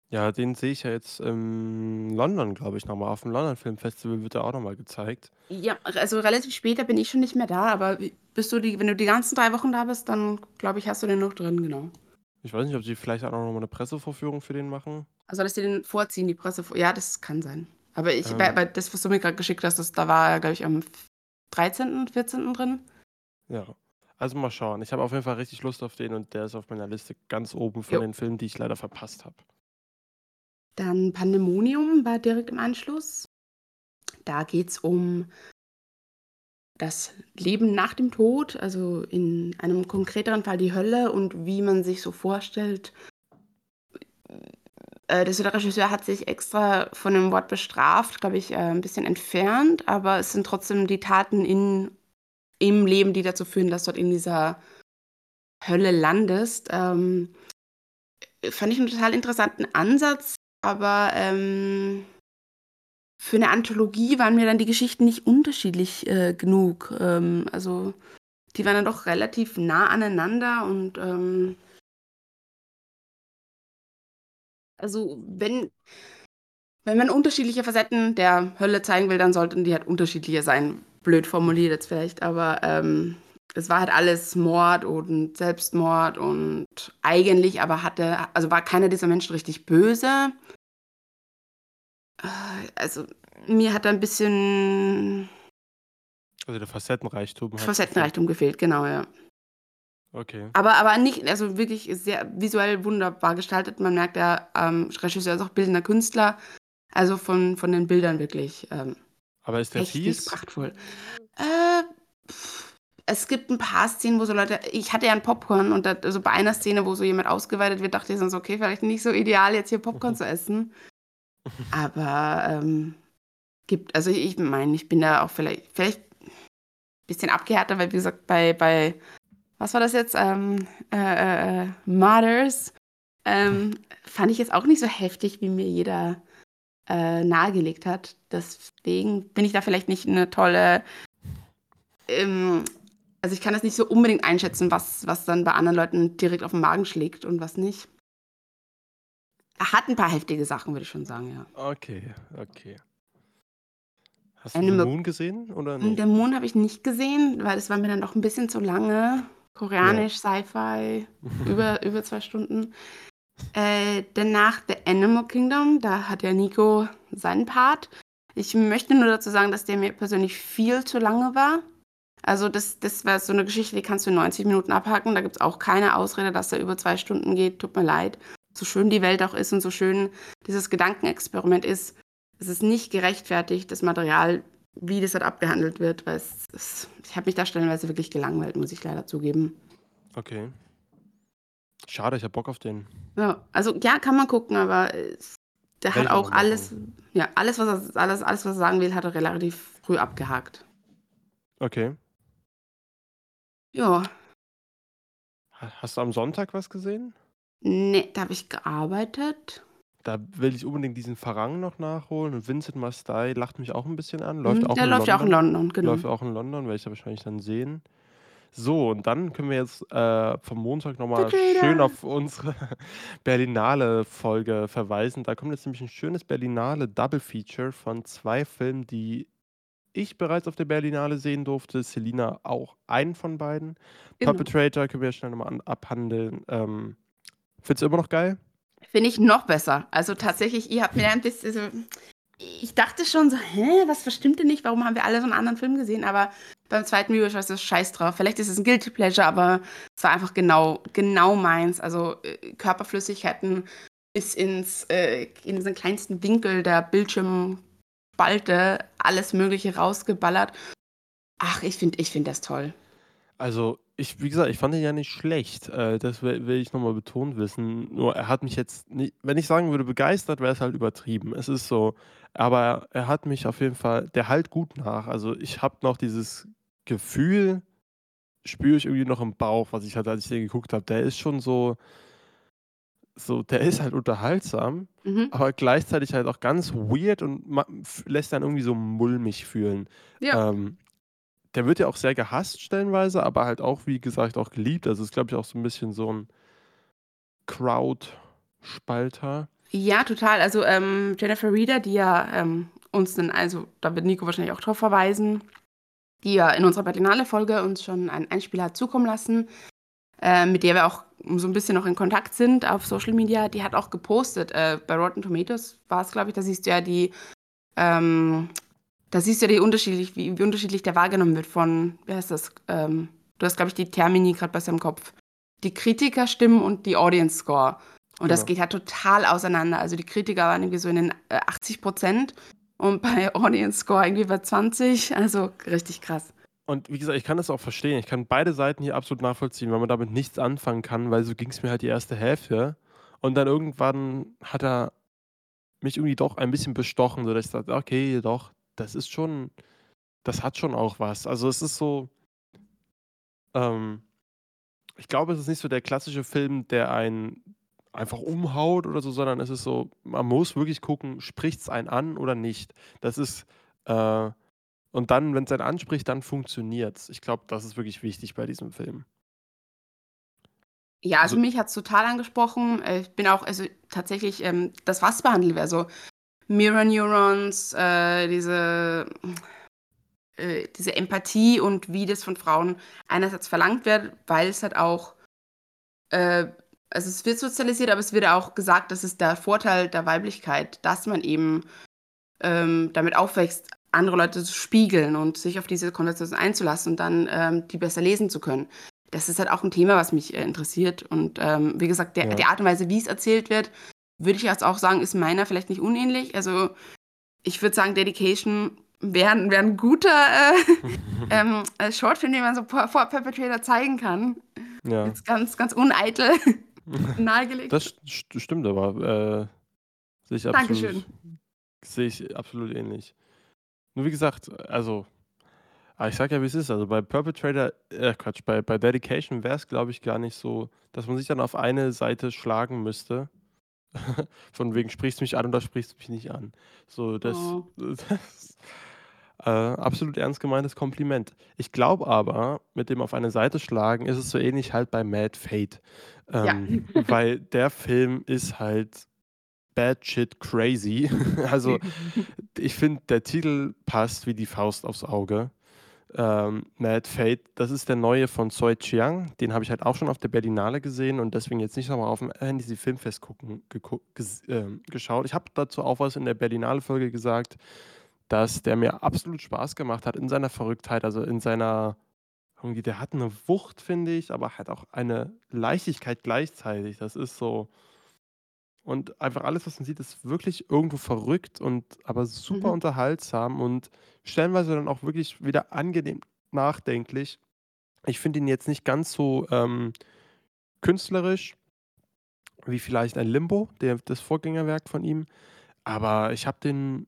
Ja, den sehe ich ja jetzt in London, glaube ich, nochmal. Auf dem London Film Festival wird er auch nochmal gezeigt.
Ja, also relativ später bin ich schon nicht mehr da, aber bist du die, wenn du die ganzen drei Wochen da bist, dann glaube ich, hast du den noch drin, genau.
Ich weiß nicht, ob sie vielleicht auch nochmal eine Pressevorführung für den machen.
Also, dass sie den vorziehen, die Pressevorführung. Ja, das kann sein. Aber ich, ähm. bei, bei das, was du mir gerade geschickt hast, das, da war er, glaube ich, am 13., 14. drin.
Ja. Also mal schauen. Ich habe auf jeden Fall richtig Lust auf den und der ist auf meiner Liste ganz oben von jo. den Filmen, die ich leider verpasst habe.
Dann Pandemonium war direkt im Anschluss. Da geht es um das Leben nach dem Tod, also in einem konkreteren Fall die Hölle und wie man sich so vorstellt. Äh, der Regisseur hat sich extra von dem Wort bestraft, glaube ich, äh, ein bisschen entfernt, aber es sind trotzdem die Taten in, im Leben, die dazu führen, dass du dort in dieser Hölle landest. Ähm, fand ich einen total interessanten Ansatz, aber ähm, für eine Anthologie waren mir dann die Geschichten nicht unterschiedlich äh, genug. Ähm, also die waren dann doch relativ nah aneinander und also wenn, wenn man unterschiedliche Facetten der Hölle zeigen will, dann sollten die halt unterschiedlicher sein. Blöd formuliert jetzt vielleicht, aber ähm, es war halt alles Mord und Selbstmord und eigentlich aber hatte, also war keiner dieser Menschen richtig böse. Äh, also, mir hat da ein bisschen
Also der Facettenreichtum
Facettenreichtum gefehlt, genau, ja.
Okay.
Aber aber nicht also wirklich sehr visuell wunderbar gestaltet. Man merkt, der, ähm, Regisseur ist auch bildender Künstler. Also von von den Bildern wirklich, ähm,
Aber ist der fies?
prachtvoll. Äh, es gibt ein paar Szenen, wo so Leute ich hatte ja 'n Popcorn und da also bei einer Szene, wo so jemand ausgeweitet wird, dachte ich dann so: „Okay, vielleicht nicht so ideal, jetzt hier Popcorn zu essen.“ aber, ähm, gibt also ich meine, ich bin da auch vielleicht vielleicht ein bisschen abgehärter, weil wie gesagt, bei bei was war das jetzt? Ähm, äh, äh, äh Mothers ähm, fand ich jetzt auch nicht so heftig, wie mir jeder äh, nahegelegt hat. Deswegen bin ich da vielleicht nicht eine tolle ähm, also ich kann das nicht so unbedingt einschätzen, was was dann bei anderen Leuten direkt auf den Magen schlägt und was nicht. Er hat ein paar heftige Sachen, würde ich schon sagen, ja.
Okay, okay. Hast du den Moon gesehen oder
nicht? Den Moon habe ich nicht gesehen, weil es war mir dann doch ein bisschen zu lange. Koreanisch, ja. Sci-Fi, über, über zwei Stunden. Äh, danach The Animal Kingdom, da hat ja Nico seinen Part. Ich möchte nur dazu sagen, dass der mir persönlich viel zu lange war. Also das, das war so eine Geschichte, die kannst du in 90 Minuten abhaken. Da gibt es auch keine Ausrede, dass er über zwei Stunden geht. Tut mir leid so schön die Welt auch ist und so schön dieses Gedankenexperiment ist, es ist nicht gerechtfertigt, das Material, wie das halt abgehandelt wird, weil es, es ich habe mich da stellenweise wirklich gelangweilt, muss ich leider zugeben.
Okay. Schade, ich habe Bock auf den.
Ja, also ja, kann man gucken, aber der Werde hat auch alles, ja, alles, was er, alles, alles, was er sagen will, hat er relativ früh abgehakt.
Okay.
Ja.
Hast du am Sonntag was gesehen?
Ne, da habe ich gearbeitet.
Da will ich unbedingt diesen Farang noch nachholen und Vincent Mastai lacht mich auch ein bisschen an. Läuft
Mhm,
auch
der
in
läuft ja auch in London, genau.
Läuft auch in London, werde ich ja wahrscheinlich dann sehen. So, und dann können wir jetzt äh, vom Montag nochmal schön auf unsere Berlinale-Folge verweisen. Da kommt jetzt nämlich ein schönes Berlinale Double Feature von zwei Filmen, die ich bereits auf der Berlinale sehen durfte, Selina auch einen von beiden.
Genau.
Perpetrator können wir schnell nochmal an- abhandeln. Ähm, findest du immer noch geil?
Finde ich noch besser. Also tatsächlich, ihr habt mir ein bisschen so. Ich dachte schon so, hä, was verstimmt denn nicht? Warum haben wir alle so einen anderen Film gesehen? Aber beim zweiten Rewatch war es scheiß drauf. Vielleicht ist es ein Guilty Pleasure, aber es war einfach genau, genau meins. Also äh, Körperflüssigkeiten bis ins, äh, in diesen kleinsten Winkel der Bildschirmspalte, alles Mögliche rausgeballert. Ach, ich finde ich find das toll.
Also, ich, wie gesagt, ich fand ihn ja nicht schlecht. Äh, das will, will ich nochmal betont wissen. Nur er hat mich jetzt nicht, wenn ich sagen würde, begeistert, wäre es halt übertrieben. Es ist so, aber er hat mich auf jeden Fall, der halt gut nach. Also ich habe noch dieses Gefühl, spüre ich irgendwie noch im Bauch, was ich hatte, als ich den geguckt habe. Der ist schon so, so, der ist halt unterhaltsam,
Mhm.
aber gleichzeitig halt auch ganz weird und lässt dann irgendwie so mulmig fühlen.
Ja.
Ähm, der wird ja auch sehr gehasst stellenweise, aber halt auch, wie gesagt, auch geliebt. Also ist, glaube ich, auch so ein bisschen so ein Crowd-Spalter.
Ja, total. Also ähm, Jennifer Reeder, die ja ähm, uns dann, also da wird Nico wahrscheinlich auch drauf verweisen, die ja in unserer Berlinale-Folge uns schon einen Einspieler hat zukommen lassen, äh, mit der wir auch so ein bisschen noch in Kontakt sind auf Social Media, die hat auch gepostet, äh, bei Rotten Tomatoes war es, glaube ich, da siehst du ja die, ähm, da siehst du ja die unterschiedlich, wie, wie unterschiedlich der wahrgenommen wird von, wie heißt das, ähm, du hast, glaube ich, die Termini gerade bei seinem Kopf. Die Kritikerstimmen und die Audience Score. Und das
Genau.
geht ja total auseinander. Also die Kritiker waren irgendwie so in den äh, 80 Prozent und bei Audience Score irgendwie bei 20. Also richtig krass.
Und wie gesagt, ich kann das auch verstehen. Ich kann beide Seiten hier absolut nachvollziehen, weil man damit nichts anfangen kann, weil so ging es mir halt die erste Hälfte. Und dann irgendwann hat er mich irgendwie doch ein bisschen bestochen, sodass ich dachte, okay, doch, das ist schon, das hat schon auch was. Also es ist so, ähm, ich glaube, es ist nicht so der klassische Film, der einen einfach umhaut oder so, sondern es ist so, man muss wirklich gucken, spricht es einen an oder nicht. Das ist, äh, und dann, wenn es einen anspricht, dann funktioniert es. Ich glaube, das ist wirklich wichtig bei diesem Film.
Ja, also
Also-
mich hat es total angesprochen. Äh, Ich bin auch, also tatsächlich, ähm, das, was behandelt wird, also Mirror Neurons, äh, diese, äh, diese Empathie und wie das von Frauen einerseits verlangt wird, weil es halt auch, äh, also es wird sozialisiert, aber es wird auch gesagt, das ist der Vorteil der Weiblichkeit, dass man eben ähm, damit aufwächst, andere Leute zu spiegeln und sich auf diese Konversation einzulassen und dann ähm, die besser lesen zu können. Das ist halt auch ein Thema, was mich äh, interessiert. Und ähm, wie gesagt, der,
Ja.
die Art und Weise, wie es erzählt wird, würde ich jetzt auch sagen, ist meiner vielleicht nicht unähnlich. Also ich würde sagen, Dedication wäre wär ein guter äh, ähm, äh, Shortfilm, den man so vor, Perpetrator zeigen kann.
ja.
Jetzt ganz, ganz uneitel nahegelegt.
Das st stimmt aber. Äh, sehe ich
Dankeschön.
absolut. Sehe ich absolut ähnlich. Nur wie gesagt, also, aber ich sag ja, wie es ist. Also bei Perpetrator, äh, Quatsch, bei, bei Dedication wäre es, glaube ich, gar nicht so, dass man sich dann auf eine Seite schlagen müsste. Von wegen, sprichst du mich an oder sprichst du mich nicht an. So, das,
Oh.
das äh, absolut ernst gemeintes Kompliment. Ich glaube aber, mit dem auf eine Seite schlagen, ist es so ähnlich halt bei Mad Fate.
Ja.
Ähm, weil der Film ist halt bad shit crazy. also ich finde, der Titel passt wie die Faust aufs Auge. Ähm, Mad Fate, das ist der neue von Soi Chiang. Den habe ich halt auch schon auf der Berlinale gesehen und deswegen jetzt nicht nochmal auf dem Handy Filmfest gucken, ähm, geschaut. Ich habe dazu auch was in der Berlinale-Folge gesagt, dass der mir absolut Spaß gemacht hat in seiner Verrücktheit, also in seiner, der hat eine Wucht, finde ich, aber halt auch eine Leichtigkeit gleichzeitig. Das ist so. Und einfach alles, was man sieht, ist wirklich irgendwo verrückt und aber super
Mhm.
unterhaltsam und stellenweise dann auch wirklich wieder angenehm nachdenklich. Ich finde ihn jetzt nicht ganz so ähm, künstlerisch wie vielleicht ein Limbo, der, das Vorgängerwerk von ihm, aber ich habe den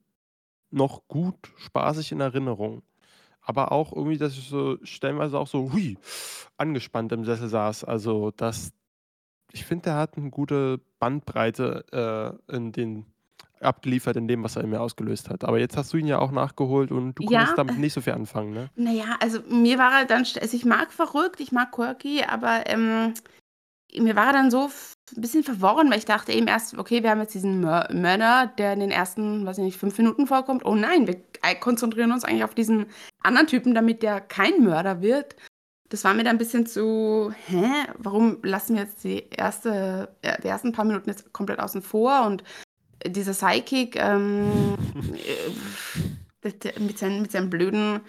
noch gut spaßig in Erinnerung. Aber auch irgendwie, dass ich so stellenweise auch so hui, angespannt im Sessel saß. Also das, ich finde, der hat eine gute Bandbreite äh, in den abgeliefert in dem, was er in mir ausgelöst hat. Aber jetzt hast du ihn ja auch nachgeholt und du
Ja.
konntest damit nicht so viel anfangen, ne?
Naja, also mir war er dann, also ich mag verrückt, ich mag quirky, aber ähm, mir war er dann so ein bisschen verworren, weil ich dachte eben erst, okay, wir haben jetzt diesen Mör Mörder, der in den ersten, weiß ich nicht, fünf Minuten vorkommt. Oh nein, wir konzentrieren uns eigentlich auf diesen anderen Typen, damit der kein Mörder wird. Das war mir dann ein bisschen zu, hä, warum lassen wir jetzt die, erste, äh, die ersten paar Minuten jetzt komplett außen vor und dieser Psychic ähm, äh, mit, seinen, mit seinen blöden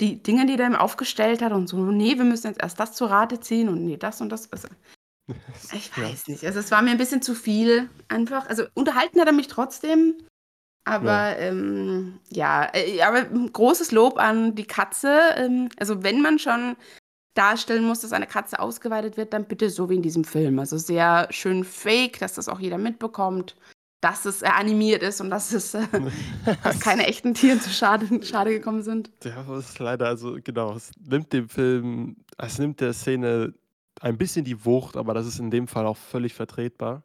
die Dinge, die er ihm aufgestellt hat und so, nee, wir müssen jetzt erst das zur Rate ziehen und nee, das und das. Also, ich weiß ja. nicht. Also es war mir ein bisschen zu viel einfach. Also unterhalten hat er mich trotzdem. Aber ja, ähm, ja äh, aber großes Lob an die Katze. Ähm, also wenn man schon darstellen muss, dass eine Katze ausgeweitet wird, dann bitte so wie in diesem Film. Also sehr schön fake, dass das auch jeder mitbekommt dass es äh, animiert ist und dass es äh, dass keine echten Tiere zu Schade, Schade gekommen sind.
Ja, das ist leider, also genau, es nimmt dem Film, es nimmt der Szene ein bisschen die Wucht, aber das ist in dem Fall auch völlig vertretbar.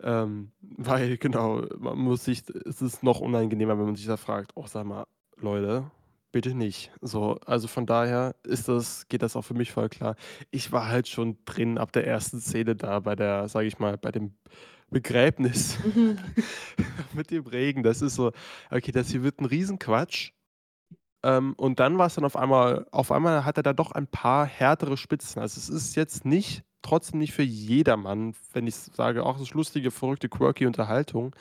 Ähm, weil, genau, man muss sich, es ist noch unangenehmer, wenn man sich da fragt, oh, sag mal, Leute, bitte nicht. So, also von daher ist das, geht das auch für mich voll klar. Ich war halt schon drin ab der ersten Szene da bei der, sage ich mal, bei dem Begräbnis mhm. mit dem Regen. Das ist so, okay, das hier wird ein Riesenquatsch. Ähm, und dann war es dann auf einmal, auf einmal hat er da doch ein paar härtere Spitzen. Also es ist jetzt nicht, trotzdem nicht für jedermann, wenn ich sage, auch das lustige, verrückte, quirky Unterhaltung.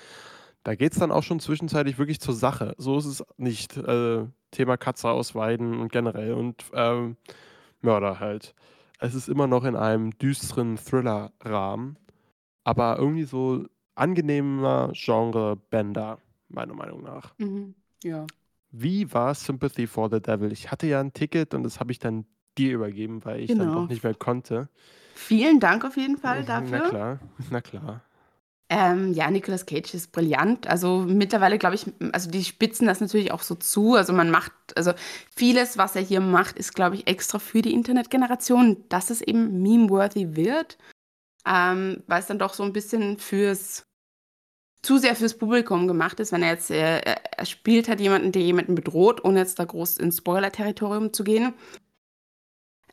Da geht es dann auch schon zwischenzeitlich wirklich zur Sache. So ist es nicht. Äh, Thema Katze ausweiden und generell und ähm, Mörder halt. Es ist immer noch in einem düsteren Thriller-Rahmen aber irgendwie so angenehmer Genre-Bender, meiner Meinung nach.
Mhm. Ja.
Wie war Sympathy for the Devil? Ich hatte ja ein Ticket und das habe ich dann dir übergeben, weil ich dann
Genau.
doch nicht mehr konnte.
Vielen Dank auf jeden Fall
Na
dafür.
klar, na klar.
Ähm, ja, Nicolas Cage ist brillant. Also mittlerweile glaube ich, also die spitzen das natürlich auch so zu. Also man macht, also vieles, was er hier macht, ist glaube ich extra für die Internetgeneration, dass es eben meme-worthy wird ähm, weil es dann doch so ein bisschen fürs zu sehr fürs Publikum gemacht ist, wenn er jetzt äh, er spielt hat jemanden, der jemanden bedroht, ohne jetzt da groß ins Spoiler-Territorium zu gehen.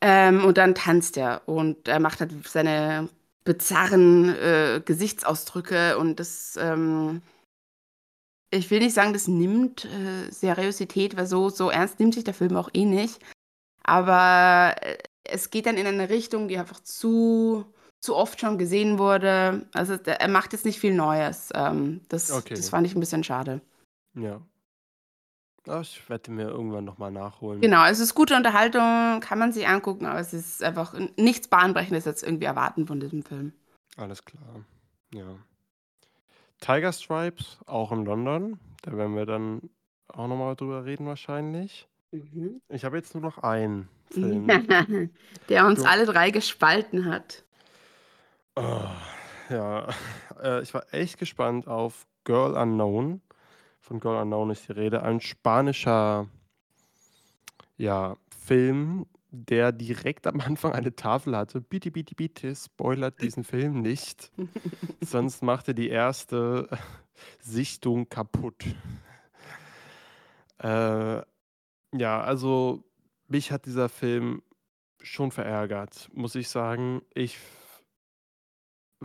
Ähm, und dann tanzt er und er macht halt seine bizarren äh, Gesichtsausdrücke und das, ähm, ich will nicht sagen, das nimmt äh, Seriosität, weil so, so ernst nimmt sich der Film auch eh nicht. Aber äh, es geht dann in eine Richtung, die einfach zu zu oft schon gesehen wurde. Also er macht jetzt nicht viel Neues. Ähm, das, okay. das fand ich ein bisschen schade.
Ja. Ich werde mir irgendwann nochmal nachholen.
Genau, es ist gute Unterhaltung, kann man sich angucken, aber es ist einfach nichts Bahnbrechendes jetzt irgendwie erwarten von diesem Film.
Alles klar. Ja. Tiger Stripes, auch in London. Da werden wir dann auch nochmal drüber reden wahrscheinlich. Mhm. Ich habe jetzt nur noch einen Film.
Der uns du, alle drei gespalten hat.
Oh, ja, äh, ich war echt gespannt auf Girl Unknown. Von Girl Unknown ist die Rede. Ein spanischer ja, Film, der direkt am Anfang eine Tafel hatte. Bitte, bitte, bitte, spoilert diesen Film nicht. Sonst macht er die erste Sichtung kaputt. Äh, ja, also mich hat dieser Film schon verärgert, muss ich sagen. Ich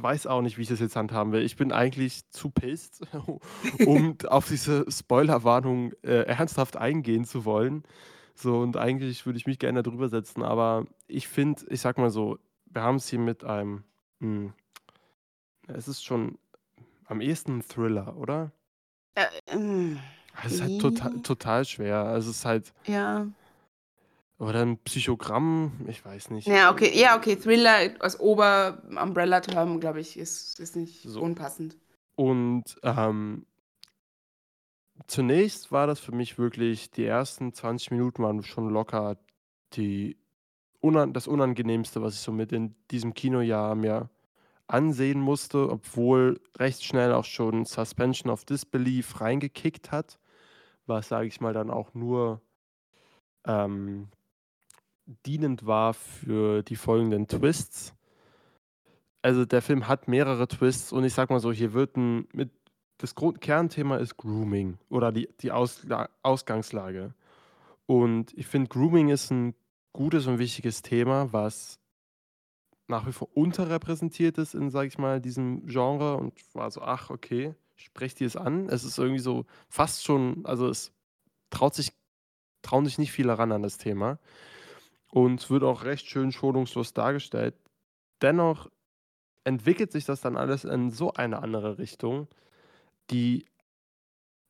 weiß auch nicht, wie ich das jetzt handhaben will. Ich bin eigentlich zu pissed, um auf diese Spoilerwarnung äh, ernsthaft eingehen zu wollen. So, und eigentlich würde ich mich gerne drüber setzen, aber ich finde, ich sag mal so, wir haben es hier mit einem, mh, hm, es ist schon am ehesten ein Thriller, oder?
Äh, ähm,
es ist halt total, total schwer. Also es ist halt.
Ja.
Oder ein Psychogramm, ich weiß nicht.
Ja, okay, ja, okay. Thriller als Ober-Umbrella-Term, glaube ich, ist, ist nicht so. unpassend.
Und ähm, zunächst war das für mich wirklich, die ersten 20 Minuten waren schon locker die, unan das Unangenehmste, was ich so mit in diesem Kinojahr mir ansehen musste, obwohl recht schnell auch schon Suspension of Disbelief reingekickt hat, was, sage ich mal, dann auch nur ähm, dienend war für die folgenden Twists. Also der Film hat mehrere Twists und ich sag mal so, hier wird ein mit das Kernthema ist Grooming oder die, die Ausla Ausgangslage. Und ich finde, Grooming ist ein gutes und wichtiges Thema, was nach wie vor unterrepräsentiert ist in, sag ich mal, diesem Genre und war so, ach, okay, sprecht ihr es an. Es ist irgendwie so fast schon, also es traut sich, trauen sich nicht viele ran an das Thema und wird auch recht schön schonungslos dargestellt. Dennoch entwickelt sich das dann alles in so eine andere Richtung, die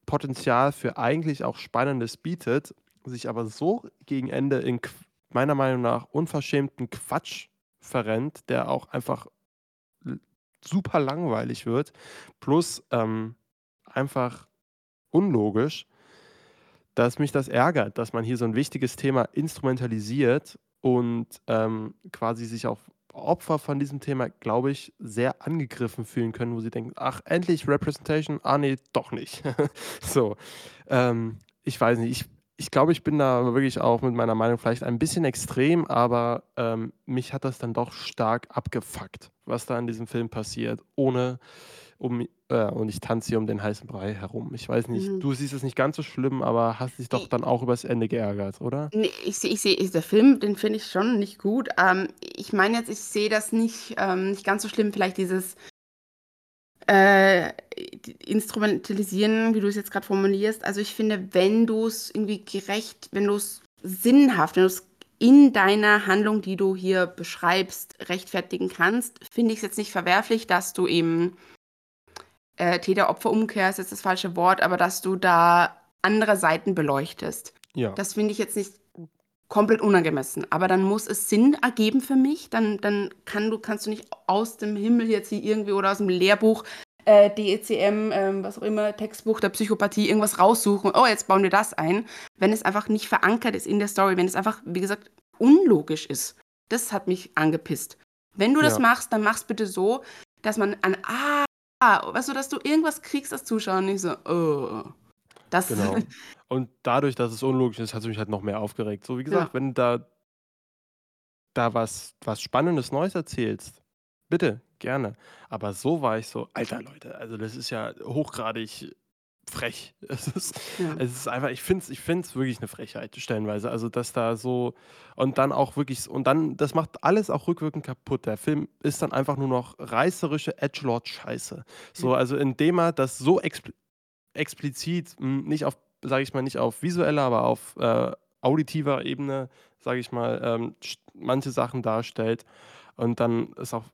Potenzial für eigentlich auch Spannendes bietet, sich aber so gegen Ende in meiner Meinung nach unverschämten Quatsch verrennt, der auch einfach super langweilig wird, plus ähm, einfach unlogisch, dass mich das ärgert, dass man hier so ein wichtiges Thema instrumentalisiert und ähm, quasi sich auch Opfer von diesem Thema, glaube ich, sehr angegriffen fühlen können, wo sie denken, ach, endlich Representation, ah nee, doch nicht. so, ähm, ich weiß nicht, ich ich glaube, ich bin da wirklich auch mit meiner Meinung vielleicht ein bisschen extrem, aber ähm, mich hat das dann doch stark abgefuckt, was da in diesem Film passiert, ohne um äh, und ich tanze hier um den heißen Brei herum. Ich weiß nicht,
Mhm.
du siehst es nicht ganz so schlimm, aber hast dich doch
I
dann auch übers Ende geärgert, oder?
Ne, ich sehe ich sehe ich der Film, den finde ich schon nicht gut. Ähm, ich meine jetzt, ich sehe das nicht ähm, nicht ganz so schlimm, vielleicht dieses äh, instrumentalisieren, wie du es jetzt gerade formulierst. Also ich finde, wenn du es irgendwie gerecht, wenn du es sinnhaft, wenn du es in deiner Handlung, die du hier beschreibst, rechtfertigen kannst, finde ich es jetzt nicht verwerflich, dass du eben äh, Täter-Opfer-Umkehr ist jetzt das falsche Wort, aber dass du da andere Seiten beleuchtest.
Ja.
Das finde ich jetzt nicht komplett unangemessen. Aber dann muss es Sinn ergeben für mich. Dann, dann kann du, kannst du nicht aus dem Himmel jetzt hier irgendwie oder aus dem Lehrbuch, äh, DECM, ähm, was auch immer, Textbuch der Psychopathie, irgendwas raussuchen. Oh, jetzt bauen wir das ein. Wenn es einfach nicht verankert ist in der Story, wenn es einfach, wie gesagt, unlogisch ist. Das hat mich angepisst. Wenn du das
Ja.
machst, dann mach's bitte so, dass man an, ah, weißt du, dass du irgendwas kriegst als Zuschauer und nicht so, oh. Das,
Genau. Und dadurch, dass es unlogisch ist, hat es mich halt noch mehr aufgeregt. So wie gesagt,
Ja.
wenn da, da was, was Spannendes Neues erzählst, bitte, gerne. Aber so war ich so, alter Leute, also das ist ja hochgradig frech. Es ist,
ja.
es ist einfach, ich finde es ich find's wirklich eine Frechheit, stellenweise. Also, dass da so, und dann auch wirklich, und dann, das macht alles auch rückwirkend kaputt. Der Film ist dann einfach nur noch reißerische Edgelord-Scheiße. So, also indem er das so expl explizit, mh, nicht auf, sage ich mal, nicht auf visueller, aber auf äh, auditiver Ebene, sage ich mal, ähm, manche Sachen darstellt und dann es auch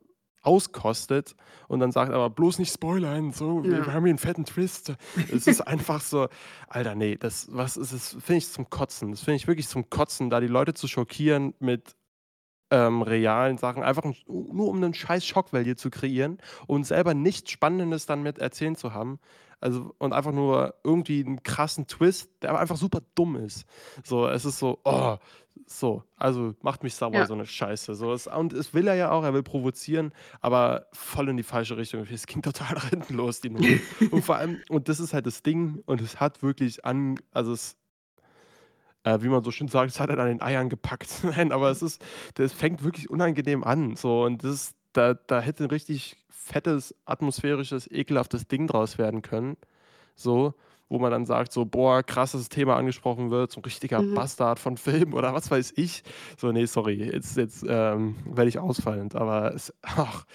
auskostet und dann sagt aber bloß nicht spoilern, so, wir
Ja.
haben hier einen fetten Twist. Es ist einfach so, Alter, nee, das, was ist es, finde ich zum Kotzen. Das finde ich wirklich zum Kotzen, da die Leute zu schockieren mit ähm, realen Sachen, einfach ein, nur um einen scheiß Schock-Value zu kreieren und selber nichts Spannendes dann mit erzählen zu haben. Also, und einfach nur irgendwie einen krassen Twist, der aber einfach super dumm ist. So, es ist so, oh, so, also macht mich sauer,
Ja.
so eine Scheiße. So, es, und es will er ja auch, er will provozieren, aber voll in die falsche Richtung. Es ging total nach hinten los, die Nummer. und vor allem, und das ist halt das Ding, und es hat wirklich an, also es, äh, wie man so schön sagt, es hat halt an den Eiern gepackt. Nein, aber es ist, das fängt wirklich unangenehm an. So, und das ist, da, da hätte ein richtig fettes, atmosphärisches, ekelhaftes Ding draus werden können. So, wo man dann sagt, so, boah, krasses Thema angesprochen wird, so ein richtiger
Mhm.
Bastard von Film oder was weiß ich. So, nee, sorry, jetzt, jetzt ähm, werde ich ausfallend, aber es, ach,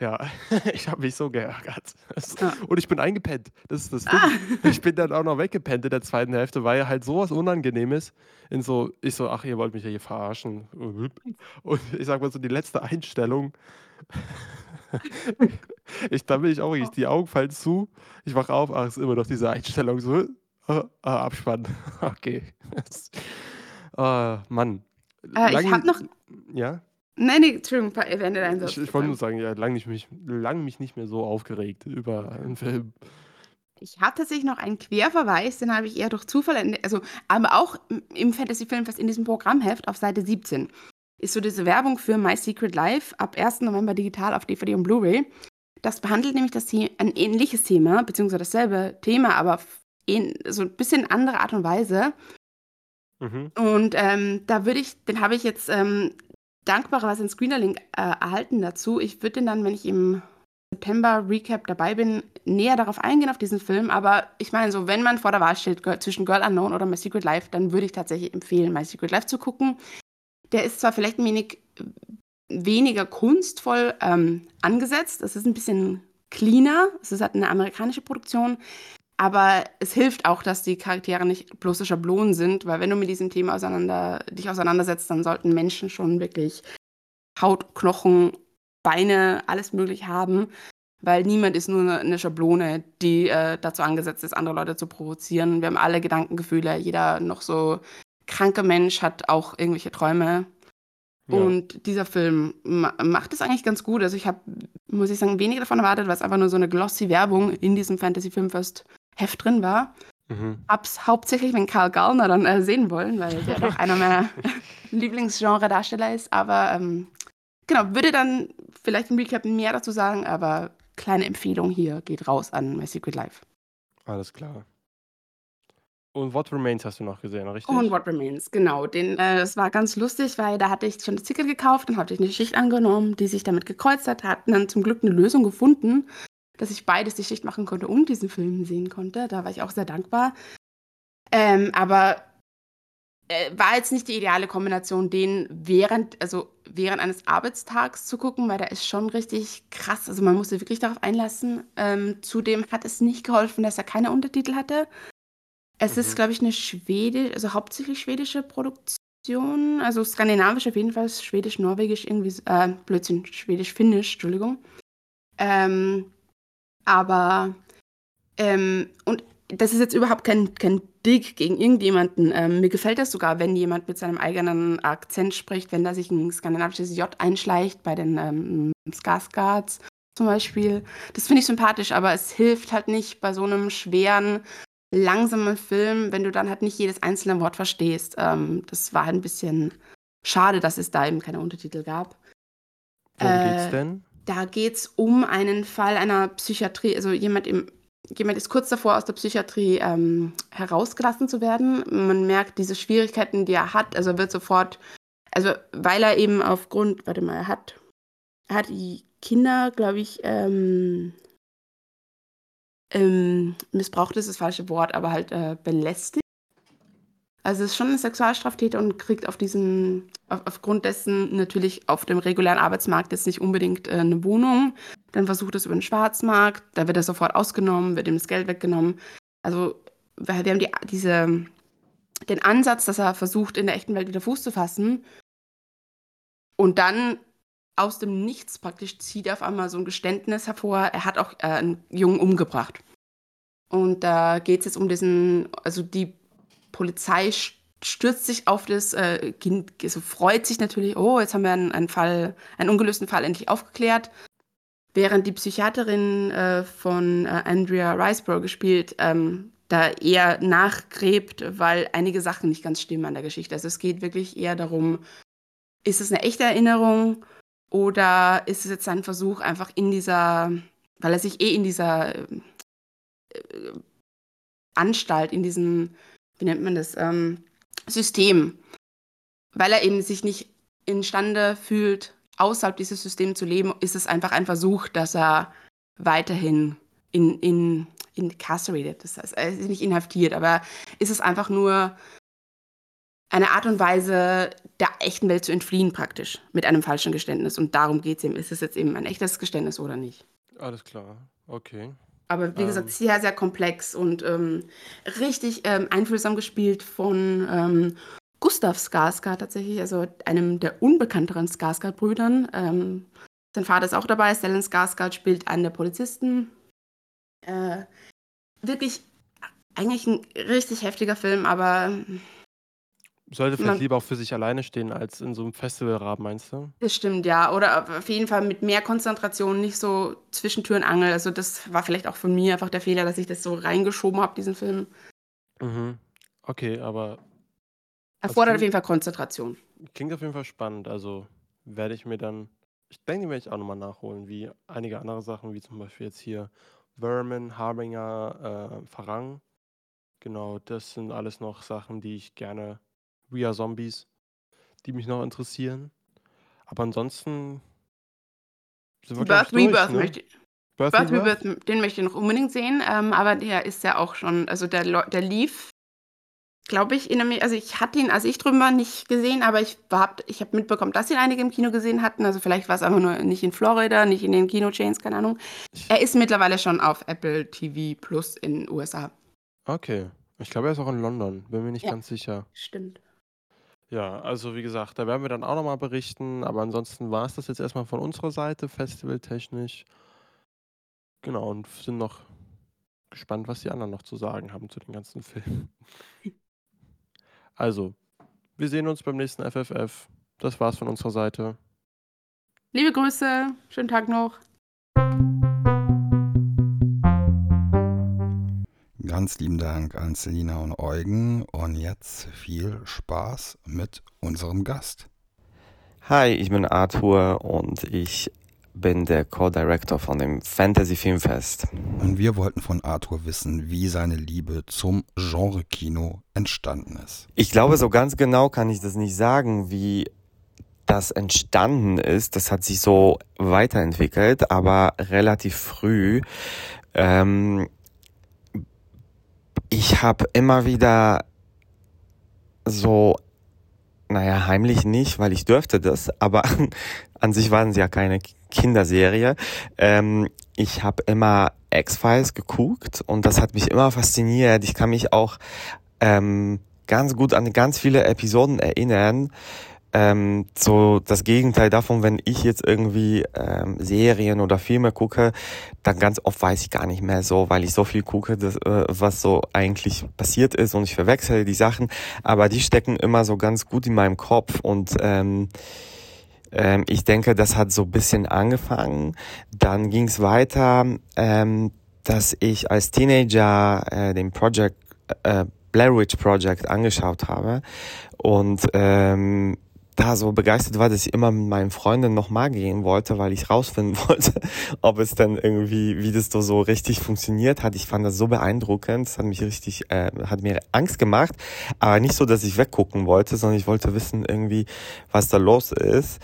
ja, ich habe mich so geärgert.
Ja.
Und ich bin eingepennt. Das ist das Ding.
Ah.
Ich bin dann auch noch weggepennt in der zweiten Hälfte, weil halt sowas Unangenehmes in so, ich so, ach, ihr wollt mich ja hier verarschen. Und ich sag mal so, die letzte Einstellung, ich, da bin ich auch wirklich, die Augen fallen zu, ich wach auf, ach, ist immer noch diese Einstellung, so, ah, ah, Abspann. Okay. Ah, Mann.
Äh, ich
Lang-
habe noch.
Ja?
Nein, nee, Entschuldigung, beende deinen Satz.
Ich, ich wollte nur sagen, ja, lang, nicht, mich, lang mich nicht mehr so aufgeregt über einen Film.
Ich habe tatsächlich noch einen Querverweis, den habe ich eher durch Zufall, also aber auch im Fantasy Filmfest in diesem Programmheft auf Seite 17 ist so diese Werbung für My Secret Life ab 1. November digital auf DVD und Blu-ray. Das behandelt nämlich das The ein ähnliches Thema, beziehungsweise dasselbe Thema, aber so ein bisschen andere Art und Weise.
Mhm.
Und ähm, da würde ich, den habe ich jetzt ähm, dankbarerweise einen Screener-Link äh, erhalten dazu. Ich würde den dann, wenn ich im September Recap dabei bin, näher darauf eingehen, auf diesen Film. Aber ich meine, so, wenn man vor der Wahl steht zwischen Girl Unknown oder My Secret Life, dann würde ich tatsächlich empfehlen, My Secret Life zu gucken. Der ist zwar vielleicht ein wenig weniger kunstvoll ähm, angesetzt. Es ist ein bisschen cleaner. Es ist halt eine amerikanische Produktion. Aber es hilft auch, dass die Charaktere nicht bloße Schablonen sind, weil wenn du mit diesem Thema auseinander, dich auseinandersetzt, dann sollten Menschen schon wirklich Haut, Knochen, Beine, alles möglich haben, weil niemand ist nur eine Schablone, die äh, dazu angesetzt ist, andere Leute zu provozieren. Wir haben alle Gedankengefühle, jeder noch so kranke Mensch hat auch irgendwelche Träume. Ja. Und dieser Film ma macht es eigentlich ganz gut. Also ich habe, muss ich sagen, weniger davon erwartet, weil es einfach nur so eine glossy Werbung in diesem Fantasy Filmfest Heft drin war. Mhm. Hab's hauptsächlich wenn Karl Gallner dann äh, sehen wollen, weil der doch einer meiner Lieblingsgenre-Darsteller ist. Aber ähm, genau, würde dann vielleicht im Recap mehr dazu sagen, aber kleine Empfehlung hier geht raus an My Secret Life.
Alles klar. Und What Remains hast du noch gesehen, richtig?
Und What Remains, genau. Den, äh, das war ganz lustig, weil da hatte ich schon das Ticket gekauft, dann hatte ich eine Schicht angenommen, die sich damit gekreuzt hat, hatten dann zum Glück eine Lösung gefunden, dass ich beides die Schicht machen konnte und diesen Film sehen konnte. Da war ich auch sehr dankbar. Ähm, aber äh, war jetzt nicht die ideale Kombination, den während, also während eines Arbeitstags zu gucken, weil der ist schon richtig krass. Also man musste wirklich darauf einlassen. Ähm, zudem hat es nicht geholfen, dass er keine Untertitel hatte. Es mhm. ist, glaube ich, eine schwedische, also hauptsächlich schwedische Produktion, also skandinavisch auf jeden Fall, schwedisch, norwegisch, irgendwie, äh, Blödsinn, schwedisch, finnisch, Entschuldigung. Ähm, aber, ähm, und das ist jetzt überhaupt kein, kein Dig gegen irgendjemanden. Ähm, mir gefällt das sogar, wenn jemand mit seinem eigenen Akzent spricht, wenn da sich ein skandinavisches J einschleicht bei den ähm, Skarsgards zum Beispiel. Das finde ich sympathisch, aber es hilft halt nicht bei so einem schweren, langsamen Film, wenn du dann halt nicht jedes einzelne Wort verstehst. Ähm, das war halt ein bisschen schade, dass es da eben keine Untertitel gab.
Worum äh, geht's denn?
Da geht es um einen Fall einer Psychiatrie, also jemand im jemand ist kurz davor, aus der Psychiatrie ähm, herausgelassen zu werden. Man merkt diese Schwierigkeiten, die er hat. Also er wird sofort, also weil er eben aufgrund, warte mal, er hat, er hat die Kinder, glaube ich, ähm, ähm, missbraucht ist das falsche Wort, aber halt äh, belästigt. Also ist schon ein Sexualstraftäter und kriegt auf diesen, auf, aufgrund dessen natürlich auf dem regulären Arbeitsmarkt jetzt nicht unbedingt äh, eine Wohnung. Dann versucht es über den Schwarzmarkt, da wird er sofort ausgenommen, wird ihm das Geld weggenommen. Also wir haben die, diese, den Ansatz, dass er versucht, in der echten Welt wieder Fuß zu fassen. Und dann aus dem Nichts praktisch zieht er auf einmal so ein Geständnis hervor, er hat auch äh, einen Jungen umgebracht. Und da geht es jetzt um diesen, also die Polizei stürzt sich auf das äh, Kind, also freut sich natürlich, oh, jetzt haben wir einen, einen, Fall, einen ungelösten Fall endlich aufgeklärt. Während die Psychiaterin äh, von äh, Andrea Riceborough gespielt, ähm, da eher nachgräbt, weil einige Sachen nicht ganz stimmen an der Geschichte. Also es geht wirklich eher darum, ist es eine echte Erinnerung oder ist es jetzt ein Versuch, einfach in dieser, weil er sich eh in dieser äh, Anstalt, in diesem wie nennt man das, ähm, System, weil er eben sich nicht imstande fühlt, außerhalb dieses Systems zu leben, ist es einfach ein Versuch, dass er weiterhin in, in, incarcerated, das heißt, er ist nicht inhaftiert, aber ist es einfach nur eine Art und Weise, der echten Welt zu entfliehen praktisch, mit einem falschen Geständnis. Und darum geht es ihm. Ist es jetzt eben ein echtes Geständnis oder nicht?
Alles klar, okay.
Aber wie gesagt, ähm. sehr, sehr komplex und ähm, richtig ähm, einfühlsam gespielt von ähm, Gustav Skarsgård tatsächlich, also einem der unbekannteren Skarsgård-Brüdern. Ähm, sein Vater ist auch dabei, Stellan Skarsgård spielt einen der Polizisten. Äh, wirklich eigentlich ein richtig heftiger Film, aber
sollte vielleicht Man lieber auch für sich alleine stehen als in so einem Festivalrahmen, meinst du?
Das stimmt, ja. Oder auf jeden Fall mit mehr Konzentration, nicht so zwischen Tür und Angel. Also das war vielleicht auch von mir einfach der Fehler, dass ich das so reingeschoben habe, diesen Film.
Mhm. Okay, aber.
Erfordert auf jeden Fall Konzentration.
Klingt auf jeden Fall spannend. Also werde ich mir dann. Ich denke, die werde ich auch nochmal nachholen, wie einige andere Sachen, wie zum Beispiel jetzt hier Vermin, Harbinger, äh, Farang. Genau, das sind alles noch Sachen, die ich gerne We Are Zombies, die mich noch interessieren. Aber ansonsten
sind wir, Birth durch, Rebirth ne? möchte Birth, Birth Rebirth? Rebirth, den möchte ich noch unbedingt sehen, ähm, aber der ist ja auch schon, also der, der lief glaube ich, in Amerika, also ich hatte ihn, als ich drüben war, nicht gesehen, aber ich habe ich hab mitbekommen, dass ihn einige im Kino gesehen hatten. Also vielleicht war es einfach nur nicht in Florida, nicht in den Kino-Chains, keine Ahnung. Er ist mittlerweile schon auf Apple TV Plus in den USA.
Okay. Ich glaube, er ist auch in London. Bin mir nicht
Ja.
ganz sicher.
Stimmt.
Ja, also wie gesagt, da werden wir dann auch nochmal berichten. Aber ansonsten war es das jetzt erstmal von unserer Seite, festivaltechnisch. Genau, und sind noch gespannt, was die anderen noch zu sagen haben zu den ganzen Filmen. Also, wir sehen uns beim nächsten FFF. Das war's von unserer Seite.
Liebe Grüße, schönen Tag noch.
Ganz lieben Dank an Selina und Eugen und jetzt viel Spaß mit unserem Gast.
Hi, ich bin Arthur und ich bin der Co-Director von dem Fantasy Filmfest.
Und wir wollten von Arthur wissen, wie seine Liebe zum Genre-Kino entstanden ist.
Ich glaube, so ganz genau kann ich das nicht sagen, wie das entstanden ist. Das hat sich so weiterentwickelt, aber relativ früh. Ähm, ich habe immer wieder so, naja, heimlich nicht, weil ich dürfte das, aber an sich waren sie ja keine Kinderserie. Ähm, ich habe immer X-Files geguckt und das hat mich immer fasziniert. Ich kann mich auch ähm, ganz gut an ganz viele Episoden erinnern. Ähm, so das Gegenteil davon, wenn ich jetzt irgendwie ähm, Serien oder Filme gucke, dann ganz oft weiß ich gar nicht mehr so, weil ich so viel gucke, das, äh, was so eigentlich passiert ist und ich verwechsel die Sachen, aber die stecken immer so ganz gut in meinem Kopf und ähm, ähm, ich denke, das hat so bisschen angefangen. Dann ging es weiter, ähm, dass ich als Teenager äh, den Project äh, Blair Witch Project angeschaut habe und ähm, da so begeistert war, dass ich immer mit meinen Freunden nochmal gehen wollte, weil ich rausfinden wollte, ob es dann irgendwie, wie das so, richtig funktioniert hat. Ich fand das so beeindruckend, das hat mich richtig, äh, hat mir Angst gemacht, aber nicht so, dass ich weggucken wollte, sondern ich wollte wissen irgendwie, was da los ist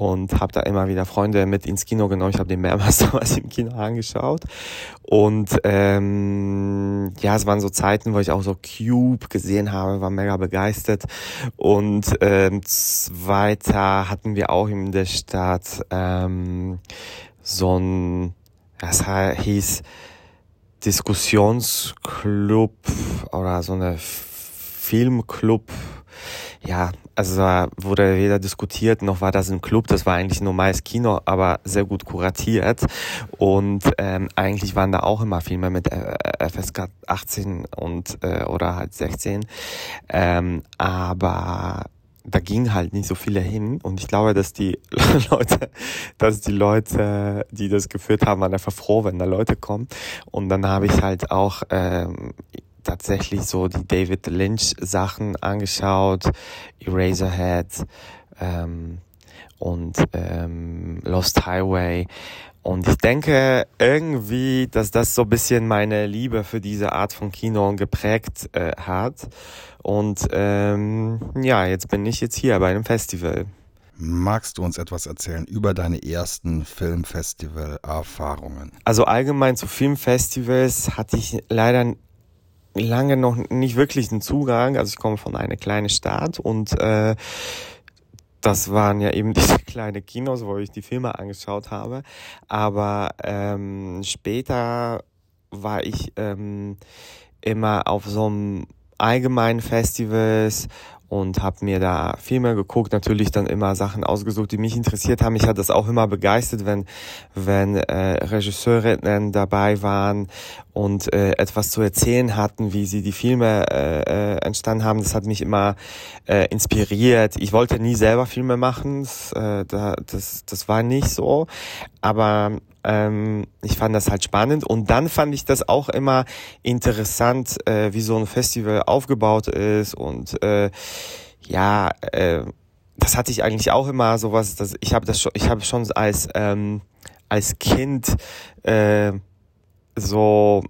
und habe da immer wieder Freunde mit ins Kino genommen. Ich habe den mehrmals damals im Kino angeschaut und ähm, ja, es waren so Zeiten, wo ich auch so Cube gesehen habe, war mega begeistert und ähm, weiter hatten wir auch in der Stadt ähm, so ein, das hieß Diskussionsclub oder so eine Filmclub. Ja, also wurde weder diskutiert, noch war das ein Club, das war eigentlich ein normales Kino, aber sehr gut kuratiert. Und ähm, eigentlich waren da auch immer Filme mit äh, FSK 18 und äh, oder halt 16. Ähm, aber da ging halt nicht so viele hin und ich glaube, dass die Leute, dass die Leute, die das geführt haben, waren einfach froh, wenn da Leute kommen. Und dann habe ich halt auch ähm, tatsächlich so die David Lynch Sachen angeschaut, Eraserhead ähm, und ähm, Lost Highway. Und ich denke irgendwie, dass das so ein bisschen meine Liebe für diese Art von Kino geprägt äh, hat. Und ähm, ja, jetzt bin ich jetzt hier bei einem Festival.
Magst du uns etwas erzählen über deine ersten Filmfestival-Erfahrungen?
Also allgemein zu Filmfestivals hatte ich leider lange noch nicht wirklich einen Zugang. Also ich komme von einer kleinen Stadt und äh, das waren ja eben diese kleinen Kinos, wo ich die Filme angeschaut habe. Aber ähm, später war ich ähm, immer auf so einem allgemeinen Festivals und habe mir da Filme geguckt, natürlich dann immer Sachen ausgesucht, die mich interessiert haben. Mich hat das auch immer begeistert, wenn wenn äh, Regisseurinnen dabei waren und äh, etwas zu erzählen hatten, wie sie die Filme äh, äh, entstanden haben. Das hat mich immer äh, inspiriert. Ich wollte nie selber Filme machen, das, äh, da, das das war nicht so, aber ähm, ich fand das halt spannend. Und dann fand ich das auch immer interessant, äh, wie so ein Festival aufgebaut ist. Und äh, ja, äh, das hatte ich eigentlich auch immer sowas, dass ich habe das schon, ich habe schon als ähm, als Kind äh, so,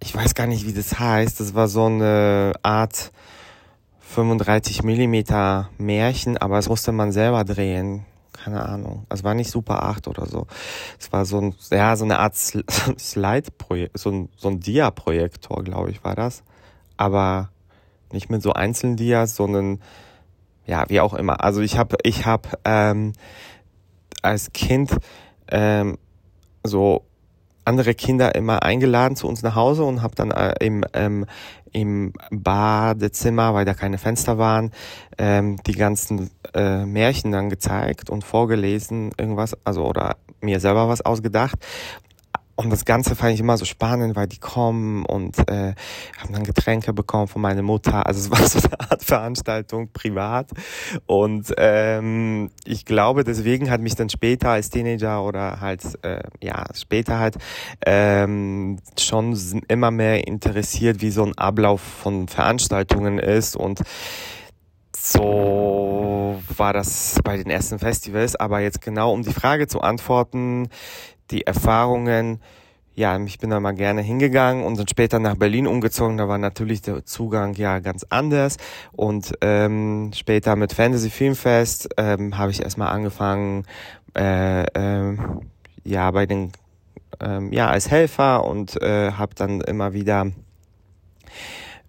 ich weiß gar nicht, wie das heißt, das war so eine Art 35 Millimeter Märchen, aber das musste man selber drehen keine Ahnung. Es war nicht Super 8 oder so. Es war so ein, ja, so eine Art Slide-Projekt, so ein, so ein Dia-Projektor, glaube ich, war das. Aber nicht mit so einzelnen Dias, sondern ja, wie auch immer. Also ich habe ich hab, ähm, als Kind ähm, so andere Kinder immer eingeladen zu uns nach Hause und habe dann äh, im, ähm, im Badezimmer, weil da keine Fenster waren, ähm, die ganzen äh, Märchen dann gezeigt und vorgelesen, irgendwas, also oder mir selber was ausgedacht. Und das Ganze fand ich immer so spannend, weil die kommen und äh, haben dann Getränke bekommen von meiner Mutter. Also es war so eine Art Veranstaltung privat. Und ähm, ich glaube, deswegen hat mich dann später als Teenager oder halt äh, ja später halt ähm, schon immer mehr interessiert, wie so ein Ablauf von Veranstaltungen ist und so war das bei den ersten Festivals. Aber jetzt genau um die Frage zu antworten, die Erfahrungen, ja, ich bin da mal gerne hingegangen und dann später nach Berlin umgezogen. Da war natürlich der Zugang ja ganz anders. Und ähm, später mit Fantasy Filmfest ähm, habe ich erstmal angefangen, äh, äh, ja, bei den, ähm, ja, als Helfer und äh, habe dann immer wieder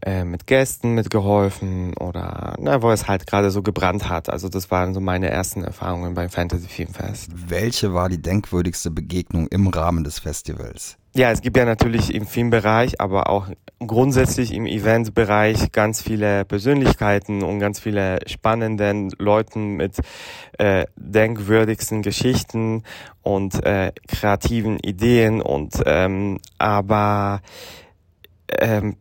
äh, mit Gästen mitgeholfen oder na, wo es halt gerade so gebrannt hat. Also das waren so meine ersten Erfahrungen beim Fantasy Filmfest.
Welche war die denkwürdigste Begegnung im Rahmen des Festivals?
Ja, es gibt ja natürlich im Filmbereich, aber auch grundsätzlich im Eventbereich ganz viele Persönlichkeiten und ganz viele spannenden Leuten mit äh, denkwürdigsten Geschichten und äh, kreativen Ideen und ähm, aber ähm,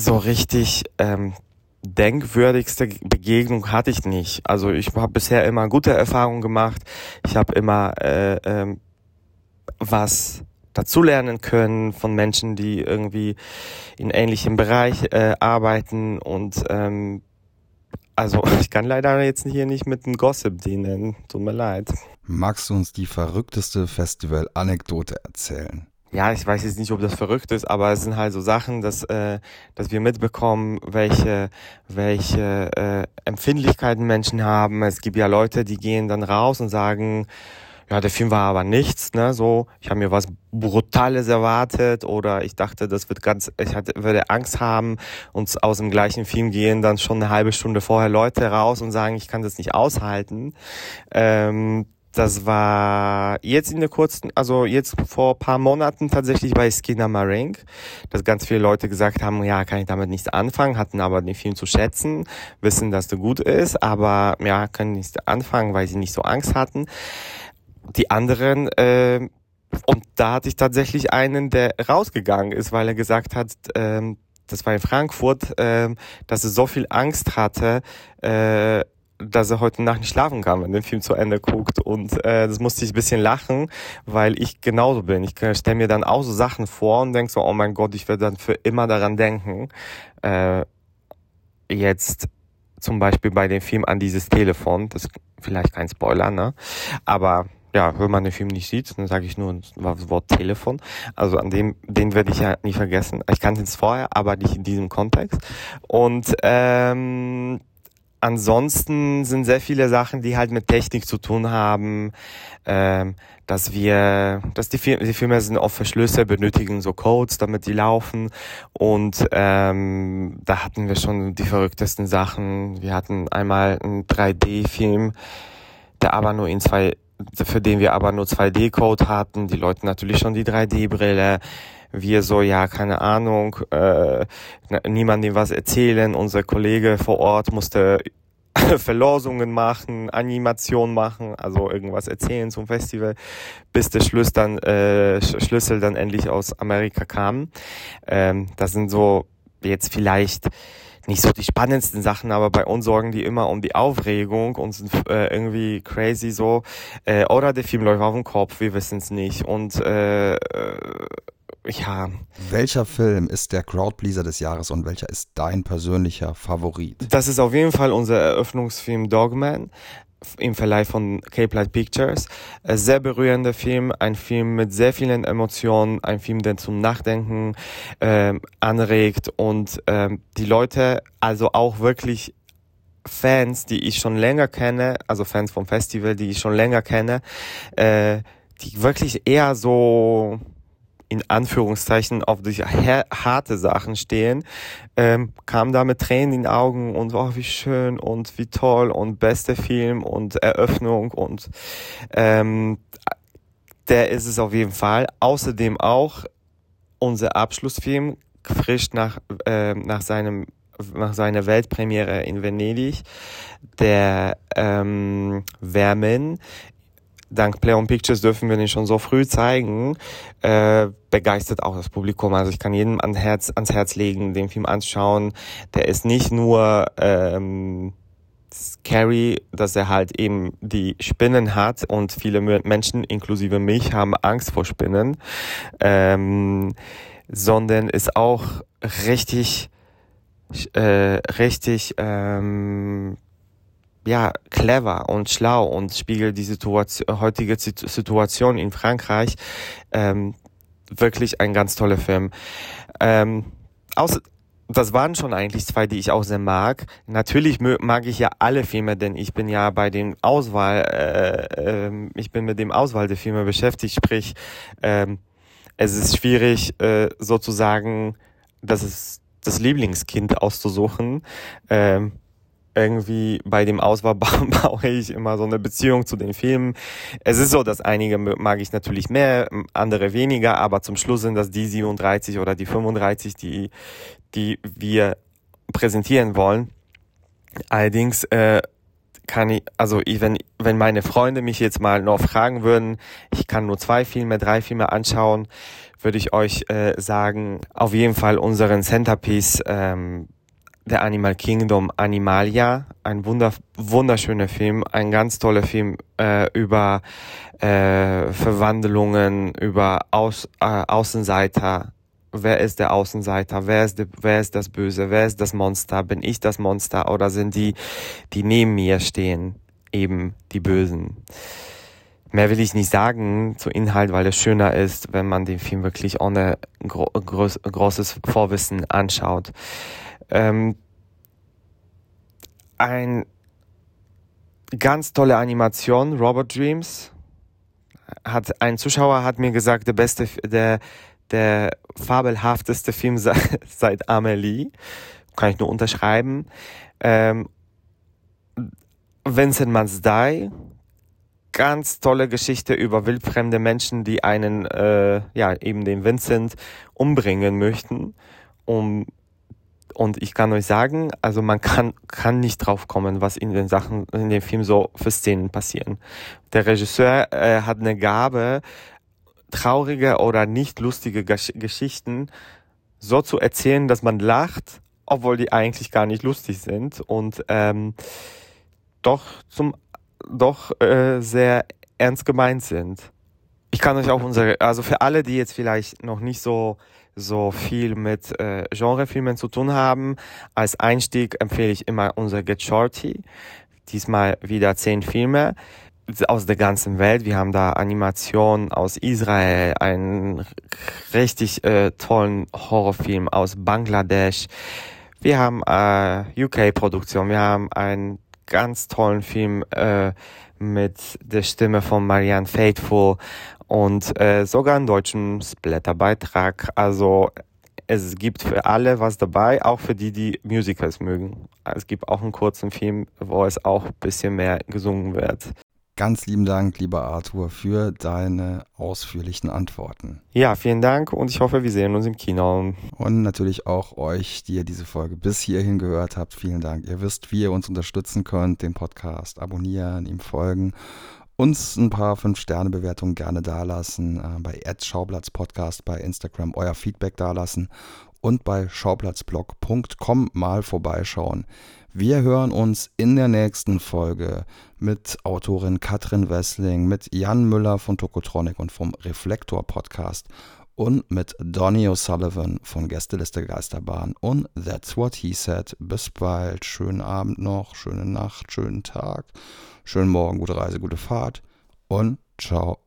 so richtig ähm, denkwürdigste Begegnung hatte ich nicht. Also ich habe bisher immer gute Erfahrungen gemacht. Ich habe immer äh, äh, was dazulernen können von Menschen, die irgendwie in ähnlichem Bereich äh, arbeiten und ähm, also ich kann leider jetzt hier nicht mit einem Gossip dienen. Tut mir leid.
Magst du uns die verrückteste Festival-Anekdote erzählen?
Ja, ich weiß jetzt nicht, ob das verrückt ist, aber es sind halt so Sachen, dass, äh, dass wir mitbekommen, welche, welche äh, Empfindlichkeiten Menschen haben. Es gibt ja Leute, die gehen dann raus und sagen, ja, der Film war aber nichts, ne, so, ich habe mir was Brutales erwartet oder ich dachte, das wird ganz, ich hatte, würde Angst haben und aus dem gleichen Film gehen dann schon eine halbe Stunde vorher Leute raus und sagen, ich kann das nicht aushalten. Ähm, das war jetzt in der kurzen, also jetzt vor paar Monaten tatsächlich bei Skinner Marink, dass ganz viele Leute gesagt haben, ja, kann ich damit nichts anfangen, hatten aber den Film zu schätzen, wissen, dass der gut ist, aber ja, können nichts anfangen, weil sie nicht so Angst hatten. Die anderen, äh, und da hatte ich tatsächlich einen, der rausgegangen ist, weil er gesagt hat, äh, das war in Frankfurt, äh, dass er so viel Angst hatte, äh, dass er heute Nacht nicht schlafen kann, wenn der Film zu Ende guckt. Und äh, das musste ich ein bisschen lachen, weil ich genauso bin. Ich stelle mir dann auch so Sachen vor und denke so, oh mein Gott, ich werde dann für immer daran denken. Äh, jetzt zum Beispiel bei dem Film an dieses Telefon, das ist vielleicht kein Spoiler, ne? Aber ja, wenn man den Film nicht sieht, dann sage ich nur das Wort Telefon. Also an dem, den werde ich ja nie vergessen. Ich kannte es vorher, aber nicht in diesem Kontext. Und ähm, ansonsten sind sehr viele Sachen, die halt mit Technik zu tun haben, ähm, dass wir, dass die, Firmen, die Firmen sind oft Verschlüsse, benötigen so Codes, damit die laufen und ähm, da hatten wir schon die verrücktesten Sachen. Wir hatten einmal einen 3D-Film, der aber nur in zwei, für den wir aber nur 2D-Code hatten. Die Leute natürlich schon die 3D-Brille wir so, ja, keine Ahnung, äh, niemandem was erzählen. Unser Kollege vor Ort musste Verlosungen machen, Animation machen, also irgendwas erzählen zum Festival, bis der Schlüssel dann, äh, Schlüssel dann endlich aus Amerika kam. Ähm, das sind so jetzt vielleicht nicht so die spannendsten Sachen, aber bei uns sorgen die immer um die Aufregung und sind äh, irgendwie crazy so. Äh, oder der Film läuft auf dem Kopf, wir wissen es nicht. Und äh, ja.
Welcher Film ist der Crowdpleaser des Jahres und welcher ist dein persönlicher Favorit?
Das ist auf jeden Fall unser Eröffnungsfilm Dogman im Verleih von Cape Light Pictures. Ein sehr berührender Film, ein Film mit sehr vielen Emotionen, ein Film, der zum Nachdenken ähm, anregt und ähm, die Leute, also auch wirklich Fans, die ich schon länger kenne, also Fans vom Festival, die ich schon länger kenne, äh, die wirklich eher so in Anführungszeichen auf die harte Sachen stehen, ähm, kam da mit Tränen in den Augen und oh, wie schön und wie toll und beste Film und Eröffnung und ähm, der ist es auf jeden Fall. Außerdem auch unser Abschlussfilm, frisch nach, äh, nach seinem nach seiner Weltpremiere in Venedig, der ähm, Vermin dank Play on Pictures dürfen wir den schon so früh zeigen, äh, begeistert auch das Publikum. Also ich kann jedem ans Herz, ans Herz legen, den Film anschauen. Der ist nicht nur ähm, scary, dass er halt eben die Spinnen hat und viele Menschen, inklusive mich, haben Angst vor Spinnen, ähm, sondern ist auch richtig, äh, richtig ähm, ja, clever und schlau und spiegelt die Situation, heutige Situation in Frankreich. Ähm, wirklich ein ganz toller Film. Ähm, außer, das waren schon eigentlich zwei, die ich auch sehr mag. Natürlich mag ich ja alle Filme, denn ich bin ja bei dem Auswahl, äh, äh, ich bin mit dem Auswahl der Filme beschäftigt. Sprich, ähm, es ist schwierig, äh, sozusagen, das ist das Lieblingskind auszusuchen. Ähm, irgendwie bei dem Auswahl baue ich immer so eine Beziehung zu den Filmen. Es ist so, dass einige mag ich natürlich mehr, andere weniger, aber zum Schluss sind das die 37 oder die 35, die, die wir präsentieren wollen. Allerdings äh, kann ich, also ich, wenn, wenn meine Freunde mich jetzt mal noch fragen würden, ich kann nur zwei Filme, drei Filme anschauen, würde ich euch äh, sagen, auf jeden Fall unseren Centerpiece ähm, der Animal Kingdom Animalia, ein wunder, wunderschöner Film, ein ganz toller Film äh, über äh, Verwandlungen, über Aus, äh, Außenseiter. Wer ist der Außenseiter? Wer ist, de, wer ist das Böse? Wer ist das Monster? Bin ich das Monster oder sind die, die neben mir stehen, eben die Bösen? Mehr will ich nicht sagen zu Inhalt, weil es schöner ist, wenn man den Film wirklich ohne gro groß, großes Vorwissen anschaut. Ähm, ein ganz tolle Animation, Robot Dreams. Hat, ein Zuschauer hat mir gesagt, der beste, der, der fabelhafteste Film seit, seit Amelie. Kann ich nur unterschreiben. Ähm, Vincent Mans Die. Ganz tolle Geschichte über wildfremde Menschen, die einen, äh, ja, eben den Vincent umbringen möchten, um und ich kann euch sagen, also man kann, kann nicht drauf kommen, was in den Sachen, in dem Film so für Szenen passieren. Der Regisseur äh, hat eine Gabe, traurige oder nicht lustige Gesch Geschichten so zu erzählen, dass man lacht, obwohl die eigentlich gar nicht lustig sind und ähm, doch zum doch äh, sehr ernst gemeint sind. Ich kann euch auch unsere, also für alle, die jetzt vielleicht noch nicht so so viel mit äh, Genrefilmen zu tun haben. Als Einstieg empfehle ich immer unser Get Shorty. Diesmal wieder zehn Filme aus der ganzen Welt. Wir haben da Animationen aus Israel, einen richtig äh, tollen Horrorfilm aus Bangladesch. Wir haben äh, UK-Produktion. Wir haben einen ganz tollen Film äh, mit der Stimme von Marianne Faithful und äh, sogar einen deutschen Splatterbeitrag. Also es gibt für alle was dabei, auch für die, die Musicals mögen. Es gibt auch einen kurzen Film, wo es auch ein bisschen mehr gesungen wird.
Ganz lieben Dank, lieber Arthur, für deine ausführlichen Antworten.
Ja, vielen Dank und ich hoffe, wir sehen uns im Kino.
Und natürlich auch euch, die ihr diese Folge bis hierhin gehört habt, vielen Dank. Ihr wisst, wie ihr uns unterstützen könnt, den Podcast abonnieren, ihm folgen uns ein paar 5-Sterne-Bewertungen gerne dalassen, äh, bei Schauplatz Podcast bei Instagram euer Feedback dalassen und bei schauplatzblog.com mal vorbeischauen. Wir hören uns in der nächsten Folge mit Autorin Katrin Wessling, mit Jan Müller von Tokotronic und vom Reflektor Podcast und mit Donny O'Sullivan von Gästeliste Geisterbahn und That's What He Said. Bis bald, schönen Abend noch, schöne Nacht, schönen Tag. Schönen Morgen, gute Reise, gute Fahrt und ciao.